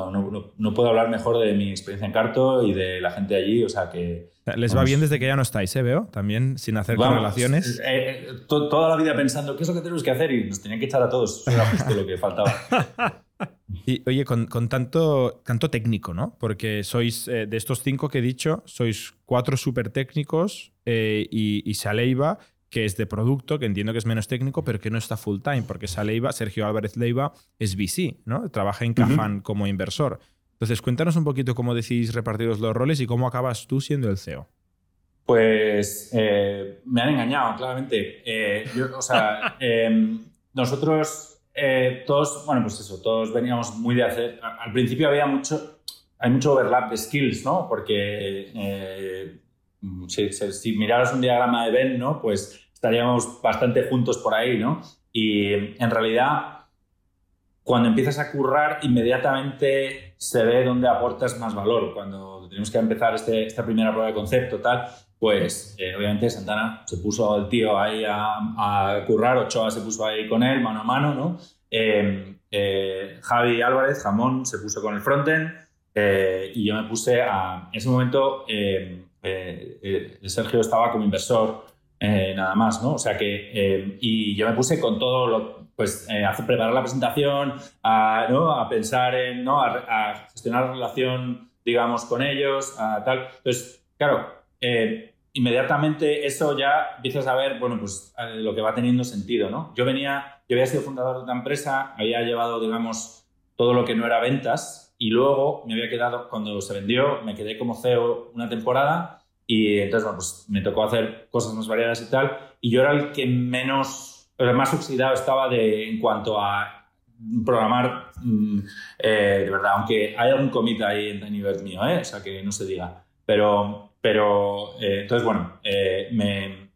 no, puedo hablar mejor de mi experiencia en Carto y de la gente allí, o sea que... Les va bien desde que ya no estáis, ¿eh? Veo, también, sin hacer correlaciones. Eh, eh, toda la vida pensando, ¿qué es lo que tenemos que hacer? Y nos tenían que echar a todos, eso era justo lo que faltaba. Y oye, con, tanto, tanto técnico, ¿no? Porque sois, de estos cinco que he dicho, sois cuatro súper técnicos y, y Saleiva que es de producto, que entiendo que es menos técnico, pero que no está full time, porque Leiva, Sergio Álvarez Leiva, es VC, ¿no? Trabaja en Cafán como inversor. Entonces, cuéntanos un poquito cómo decidís repartiros los roles y cómo acabas tú siendo el CEO. Pues eh, me han engañado, claramente. Eh, o sea, em, nosotros eh, todos, bueno, pues eso, todos veníamos muy de hacer. Al principio había mucho, hay mucho overlap de skills, ¿no? Porque si, si, miraras un diagrama de Venn, ¿no? Pues estaríamos bastante juntos por ahí, ¿no? Y en realidad, cuando empiezas a currar, inmediatamente se ve dónde aportas más valor. Cuando tenemos que empezar este, esta primera prueba de concepto, tal, pues eh, obviamente Santana se puso el tío ahí a, currar, Ochoa se puso ahí con él, mano a mano, ¿no? Em, eh, Javi Álvarez, Jamón, se puso con el frontend eh, y yo me puse a... En ese momento, Sergio estaba como inversor eh, nada más, ¿no? O sea que, eh, y yo me puse con todo lo, pues, eh, a preparar la presentación, a, ¿no? a pensar en, ¿no? A, gestionar la relación, digamos, con ellos, a tal. Entonces, claro, inmediatamente eso ya empiezas a ver, bueno, pues lo que va teniendo sentido, ¿no? Yo venía, yo había sido fundador de una empresa, había llevado, digamos, todo lo que no era ventas y luego me había quedado, cuando se vendió, me quedé como CEO una temporada y entonces, bueno, pues me tocó hacer cosas más variadas y tal. Y yo era el que menos, el más oxidado estaba de, en cuanto a programar mm, eh, de verdad. Aunque hay algún commit ahí en nivel mío, ¿eh? o sea, que no se diga. Pero, pero eh, entonces, bueno, eh, me,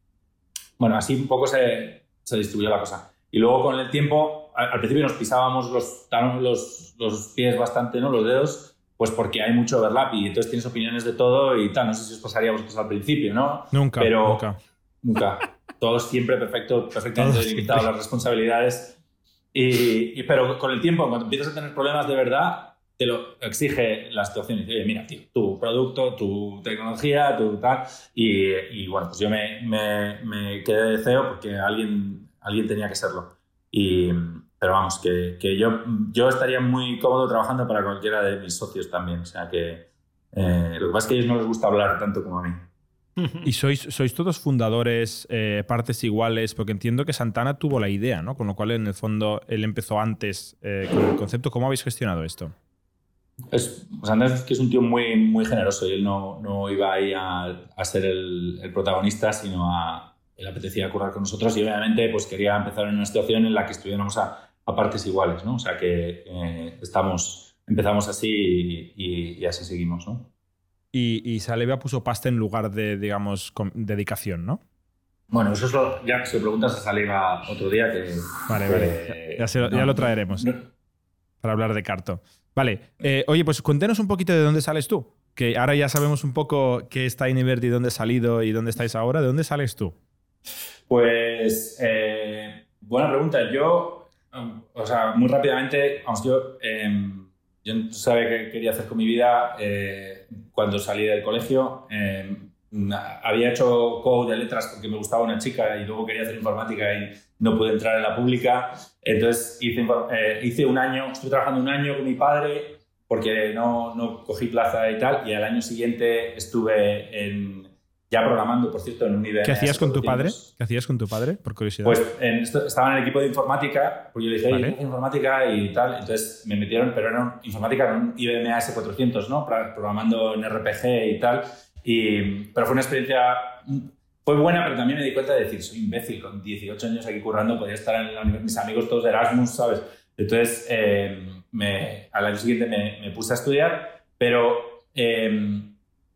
bueno, así un poco se, se distribuyó la cosa. Y luego con el tiempo, al, al principio nos pisábamos los, los, los pies bastante, ¿no? Los dedos pues porque hay mucho overlap y entonces tienes opiniones de todo y tal. No sé si os pasaría a vosotros al principio, ¿no? Nunca, pero, nunca. Nunca. Todos siempre perfecto, perfectamente delimitados las responsabilidades. Y, pero con el tiempo, cuando empiezas a tener problemas de verdad, te lo exige la situación dice, mira, tío, tu producto, tu tecnología, tu tal. Y, bueno, pues yo me, me, quedé de CEO porque alguien, alguien tenía que serlo. Y, pero vamos, que, que, yo, yo estaría muy cómodo trabajando para cualquiera de mis socios también. O sea que eh, lo que pasa es que a ellos no les gusta hablar tanto como a mí. Y sois, sois todos fundadores, eh, partes iguales, porque entiendo que Santana tuvo la idea, ¿no? Con lo cual, en el fondo, él empezó antes eh, con el concepto. ¿Cómo habéis gestionado esto? Es, pues que es un tío muy, muy generoso y él no, no iba ahí a, a ser el, el, protagonista, sino a él apetecía currar con nosotros y obviamente pues quería empezar en una situación en la que estuviéramos a, a partes iguales, ¿no? O sea que eh, estamos, empezamos así y, y así seguimos, ¿no? y, y Saleva puso pasta en lugar de, digamos, dedicación, ¿no? Bueno, eso es lo, ya se lo preguntas a Saleva otro día que... Vale, vale. Ya, lo traeremos para hablar de Carto. Vale. Eh, oye, pues cuéntenos un poquito de dónde sales tú. Que ahora ya sabemos un poco qué es Tinybird y dónde ha salido y dónde estáis ahora. ¿De dónde sales tú? Pues, eh, buena pregunta. Yo, o sea, muy rápidamente, vamos, yo... Em, yo sabía qué quería hacer con mi vida eh, cuando salí del colegio. Eh, había hecho code de letras porque me gustaba una chica y luego quería hacer informática y no pude entrar en la pública. Entonces hice, eh, hice un año, estuve trabajando un año con mi padre porque no, no cogí plaza y tal. Y al año siguiente estuve en, ya programando, por cierto, en un IBM. ¿Qué hacías con tu padre? ¿Qué hacías con tu padre, por curiosidad? Pues estaba en el equipo de informática, porque yo le dije, vale. informática y tal, entonces me metieron, pero era informática en un IBM AS400, ¿no? Programando en RPG y tal, y, pero fue una experiencia, fue buena, pero también me di cuenta de decir, soy imbécil, con 18 años aquí currando, podía estar en la mis amigos todos de Erasmus, ¿sabes? Entonces, eh, me, al año siguiente me, me, puse a estudiar, pero... Eh,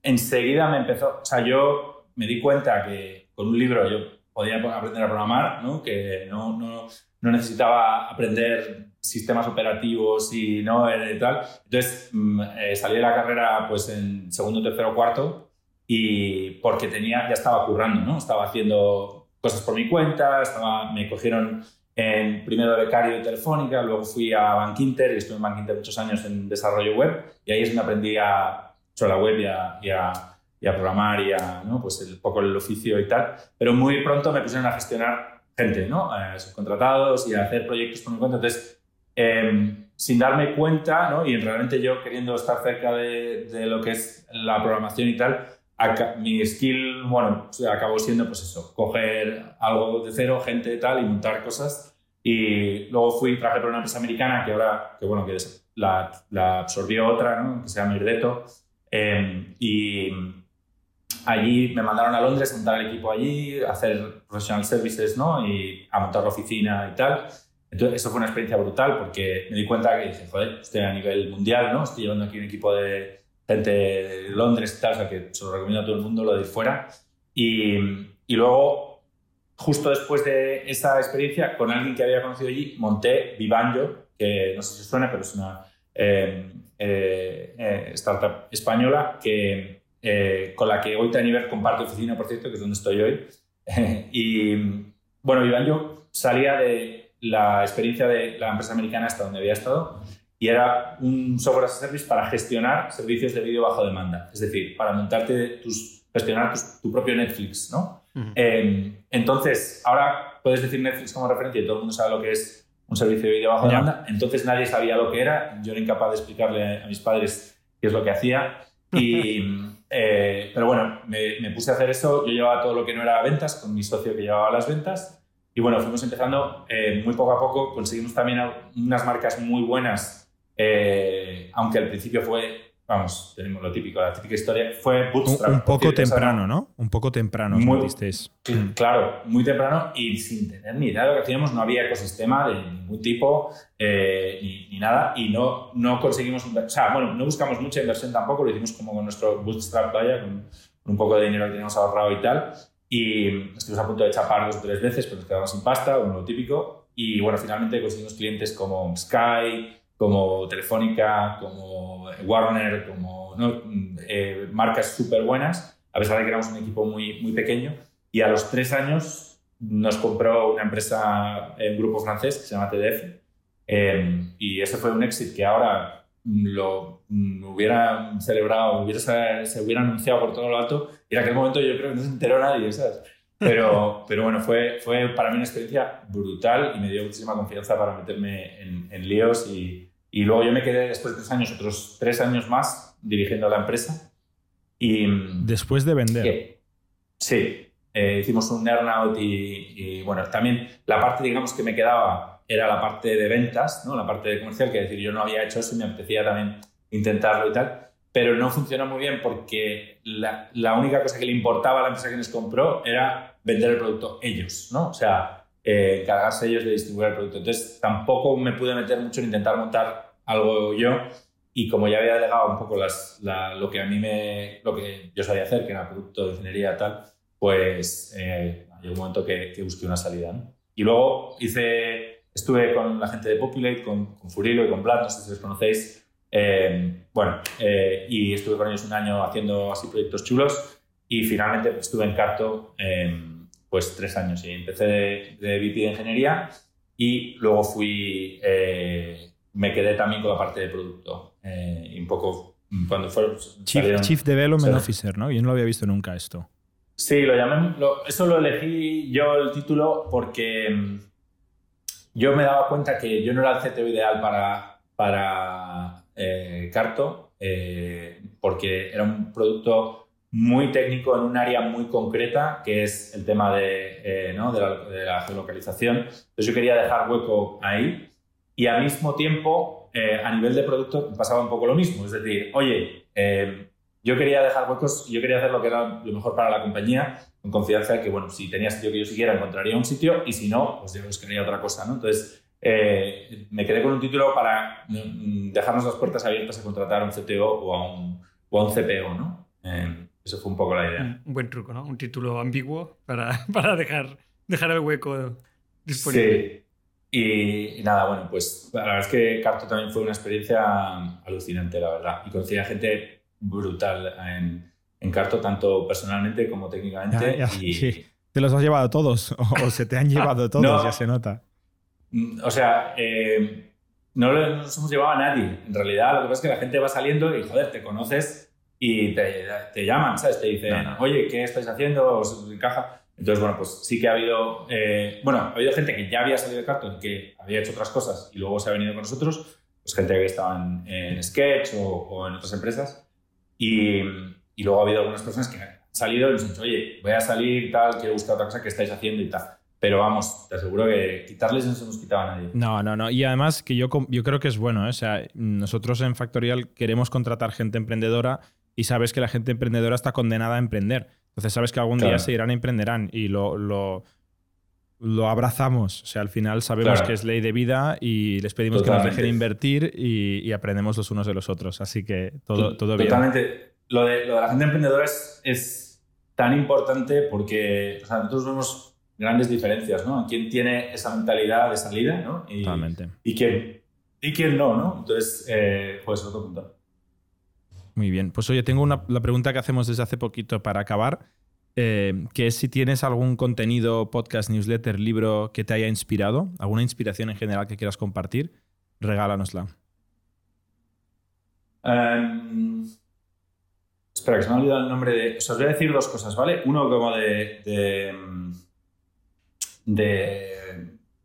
enseguida me empezó, o sea, yo me di cuenta que con un libro yo podía aprender a programar, ¿no? que no, no, no necesitaba aprender sistemas operativos y no y tal. Entonces mm, eh, salí de la carrera pues en segundo, tercero, cuarto y porque tenía, ya estaba currando, ¿no? Estaba haciendo cosas por mi cuenta, estaba, me cogieron en primero becario de Telefónica, luego fui a Bank Inter y estuve en Bank Inter muchos años en desarrollo web y ahí es donde aprendí a sobre la web y a, y a, y a programar y a, ¿no? pues el, poco el oficio y tal. Pero muy pronto me pusieron a gestionar gente, ¿no? Eh, subcontratados y a hacer proyectos por mi cuenta. Entonces, em, sin darme cuenta, ¿no? y realmente yo queriendo estar cerca de, de lo que es la programación y tal, mi skill, bueno, acabó siendo pues eso, coger algo de cero, gente y tal, y montar cosas. Y luego fui, trabajé por una empresa americana que ahora, que bueno, que la, la absorbió otra, ¿no? que se llama Irdeto, Em, y allí me mandaron a Londres a montar el equipo allí, a hacer professional services, ¿no? Y a montar la oficina y tal. Entonces, eso fue una experiencia brutal porque me di cuenta que dije, joder, estoy a nivel mundial, ¿no? Estoy llevando aquí un equipo de gente de Londres y tal, que se lo recomiendo a todo el mundo lo de fuera. Y, luego, justo después de esa experiencia, con alguien que había conocido allí, monté Vivanjo, que no sé si suena, pero es una eh, eh, eh, startup española que, con la que hoy Taniver comparte oficina, por cierto, que es donde estoy hoy. y bueno, Iván, yo salía de la experiencia de la empresa americana hasta donde había estado y era un software as a service para gestionar servicios de vídeo bajo demanda, es decir, para montarte tus, gestionar tu propio Netflix, ¿no? entonces, ahora puedes decir Netflix como referencia y todo el mundo sabe lo que es un servicio de vídeo bajo demanda. Entonces nadie sabía lo que era. Yo era incapaz de explicarle a mis padres qué es lo que hacía. Y, eh, pero bueno, me, puse a hacer eso. Yo llevaba todo lo que no era ventas con mi socio que llevaba las ventas. Y bueno, fuimos empezando eh, muy poco a poco. Conseguimos también unas marcas muy buenas, eh, aunque al principio fue vamos, tenemos lo típico, la típica historia, fue Bootstrap. Un, poco temprano, ¿no? Un poco temprano, muy, mm. Claro, muy temprano y sin tener ni idea de lo que hacíamos, no había ecosistema de ningún tipo eh, ni, nada y no, no conseguimos, o sea, bueno, no buscamos mucha inversión tampoco, lo hicimos como con nuestro Bootstrap, vaya, con, un poco de dinero que teníamos ahorrado y tal. Y estuvimos a punto de chapar dos o tres veces, pero nos quedamos sin pasta, como lo típico. Y bueno, finalmente conseguimos clientes como Sky, como Telefónica, como Warner, como eh, marcas súper buenas, a pesar de que éramos un equipo muy, muy pequeño. Y a los tres años nos compró una empresa, un grupo francés que se llama TDF. Eh, y ese fue un éxito que ahora lo hubiera celebrado, hubiera, se hubiera anunciado por todo lo alto y en aquel momento yo creo que no se enteró nadie, ¿sabes? Pero, pero bueno, fue, fue para mí una experiencia brutal y me dio muchísima confianza para meterme en, en líos y, y, luego yo me quedé después de tres años, otros tres años más dirigiendo la empresa. Y, después de vender. sí, eh, hicimos un earnout y, y bueno, también la parte, digamos, que me quedaba era la parte de ventas, ¿no? la parte de comercial, que decir, yo no había hecho eso y me apetecía también intentarlo y tal, pero no funcionó muy bien porque la, la única cosa que le importaba a la empresa que nos compró era vender el producto ellos, ¿no? O sea, eh, encargarse ellos de distribuir el producto. Entonces, tampoco me pude meter mucho en intentar montar algo yo y como ya había delegado un poco las, lo que a mí me, lo que yo sabía hacer, que era producto de ingeniería tal, pues eh, hay un momento que, que busqué una salida, ¿no? Y luego hice Estuve con la gente de Populate, con, con Furilo y con Vlad, no sé si los conocéis. Eh, bueno, eh, y estuve con ellos un año haciendo así proyectos chulos y finalmente estuve en Carto em, pues tres años y empecé de, de, VP de ingeniería y luego fui, eh, me quedé también con la parte de producto y un poco cuando fue... Chief, Chief Development Officer, ¿no? Yo no lo había visto nunca esto. Sí, lo llamé, eso lo elegí yo el título porque em, yo me daba cuenta que yo no era el CTO ideal para, para eh, Carto, eh, porque era un producto muy técnico en un área muy concreta, que es el tema de, eh, ¿no? de, la, de, geolocalización. Entonces yo quería dejar hueco ahí y al mismo tiempo, a nivel de producto, pasaba un poco lo mismo. Es decir, oye, yo quería dejar huecos, yo quería hacer lo que era lo mejor para la compañía, con confianza de que, bueno, si tenía sitio que yo siguiera, encontraría un sitio y si no, pues yo buscaría otra cosa, ¿no? Entonces, eh, me quedé con un título para mm, dejarnos las puertas abiertas a contratar a un CTO o a un, o a un CPO, ¿no? Eh, eso fue un poco la idea. Un buen truco, ¿no? Un título ambiguo para, para dejar, dejar el hueco disponible. Sí. Y, nada, bueno, pues la verdad es que Carto también fue una experiencia alucinante, la verdad. Y conocí a gente brutal en, en Carto, tanto personalmente como técnicamente. y... ¿Te los has llevado todos o, se te han llevado todos? ya se nota. Mm, o sea, eh, no nos hemos llevado a nadie. En realidad, lo que pasa es que la gente va saliendo y, joder, te conoces y te, te llaman, ¿sabes? Te dicen, oye, ¿qué estáis haciendo? ¿Os encaja? Entonces, bueno, pues sí que ha habido, eh, bueno, ha habido gente que ya había salido de Carto, que había hecho otras cosas y luego se ha venido con nosotros, pues gente que estaba en, en Sketch o, o, en otras empresas. Y, y, luego ha habido algunas personas que han salido y nos han dicho, oye, voy a salir, tal, quiero buscar otra cosa que estáis haciendo y tal. Pero vamos, te aseguro que quitarles no se nos quitaba a nadie. No, no, no. Y además que yo, yo creo que es bueno. ¿eh? O sea, nosotros en Factorial queremos contratar gente emprendedora y sabes que la gente emprendedora está condenada a emprender. Entonces sabes que algún claro. día se irán y emprenderán y lo, lo, lo, abrazamos. O sea, al final sabemos claro. que es ley de vida y les pedimos Totalmente. que nos dejen invertir y, y, aprendemos los unos de los otros. Así que todo, todo bien. Totalmente. Lo de, lo de la gente emprendedora es, es tan importante porque o sea, nosotros vemos grandes diferencias, ¿no? ¿Quién tiene esa mentalidad de salida, ¿no? Y, Totalmente. Y quién, y quién no, ¿no? Entonces, eh, pues otro punto. Muy bien. Pues oye, tengo una, la pregunta que hacemos desde hace poquito para acabar, eh, que es si tienes algún contenido, podcast, newsletter, libro que te haya inspirado, alguna inspiración en general que quieras compartir, regálanosla. Um, espera, que se me ha olvidado el nombre de... Os voy a decir dos cosas, ¿vale? Uno como de, de de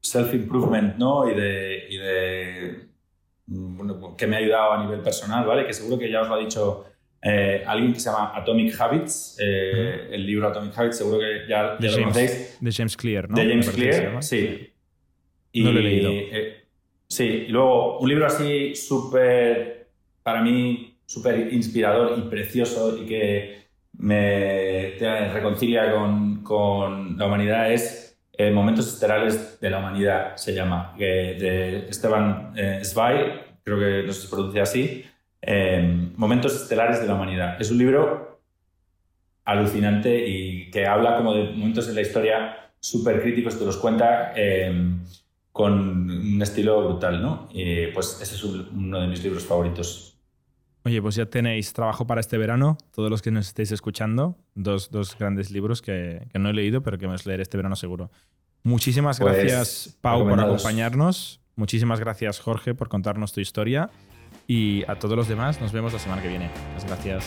self-improvement, ¿no? Y de, y de bueno, que me ha ayudado a nivel personal, ¿vale? Que seguro que ya os lo ha dicho eh, alguien que se llama Atomic Habits, eh, el libro Atomic Habits, seguro que ya, lo conocéis. De James Clear, ¿no? De James Clear, sí. Y, no lo he leído. Eh, sí, y luego un libro así súper, para mí, súper inspirador y precioso y que me reconcilia con, con la humanidad es eh, Momentos Estelares de la Humanidad se llama, eh, de Esteban eh, Zweig, creo que no se pronuncia así. Eh, Momentos Estelares de la Humanidad. Es un libro alucinante y que habla como de momentos en la historia súper críticos, te los cuenta con un estilo brutal, ¿no? Y pues ese es uno de mis libros favoritos. Oye, pues ya tenéis trabajo para este verano, todos los que nos estéis escuchando, dos, dos grandes libros que, que, no he leído, pero que vamos a leer este verano seguro. Muchísimas pues, gracias, Pau, por acompañarnos. Muchísimas gracias, Jorge, por contarnos tu historia. Y a todos los demás nos vemos la semana que viene. Muchas gracias.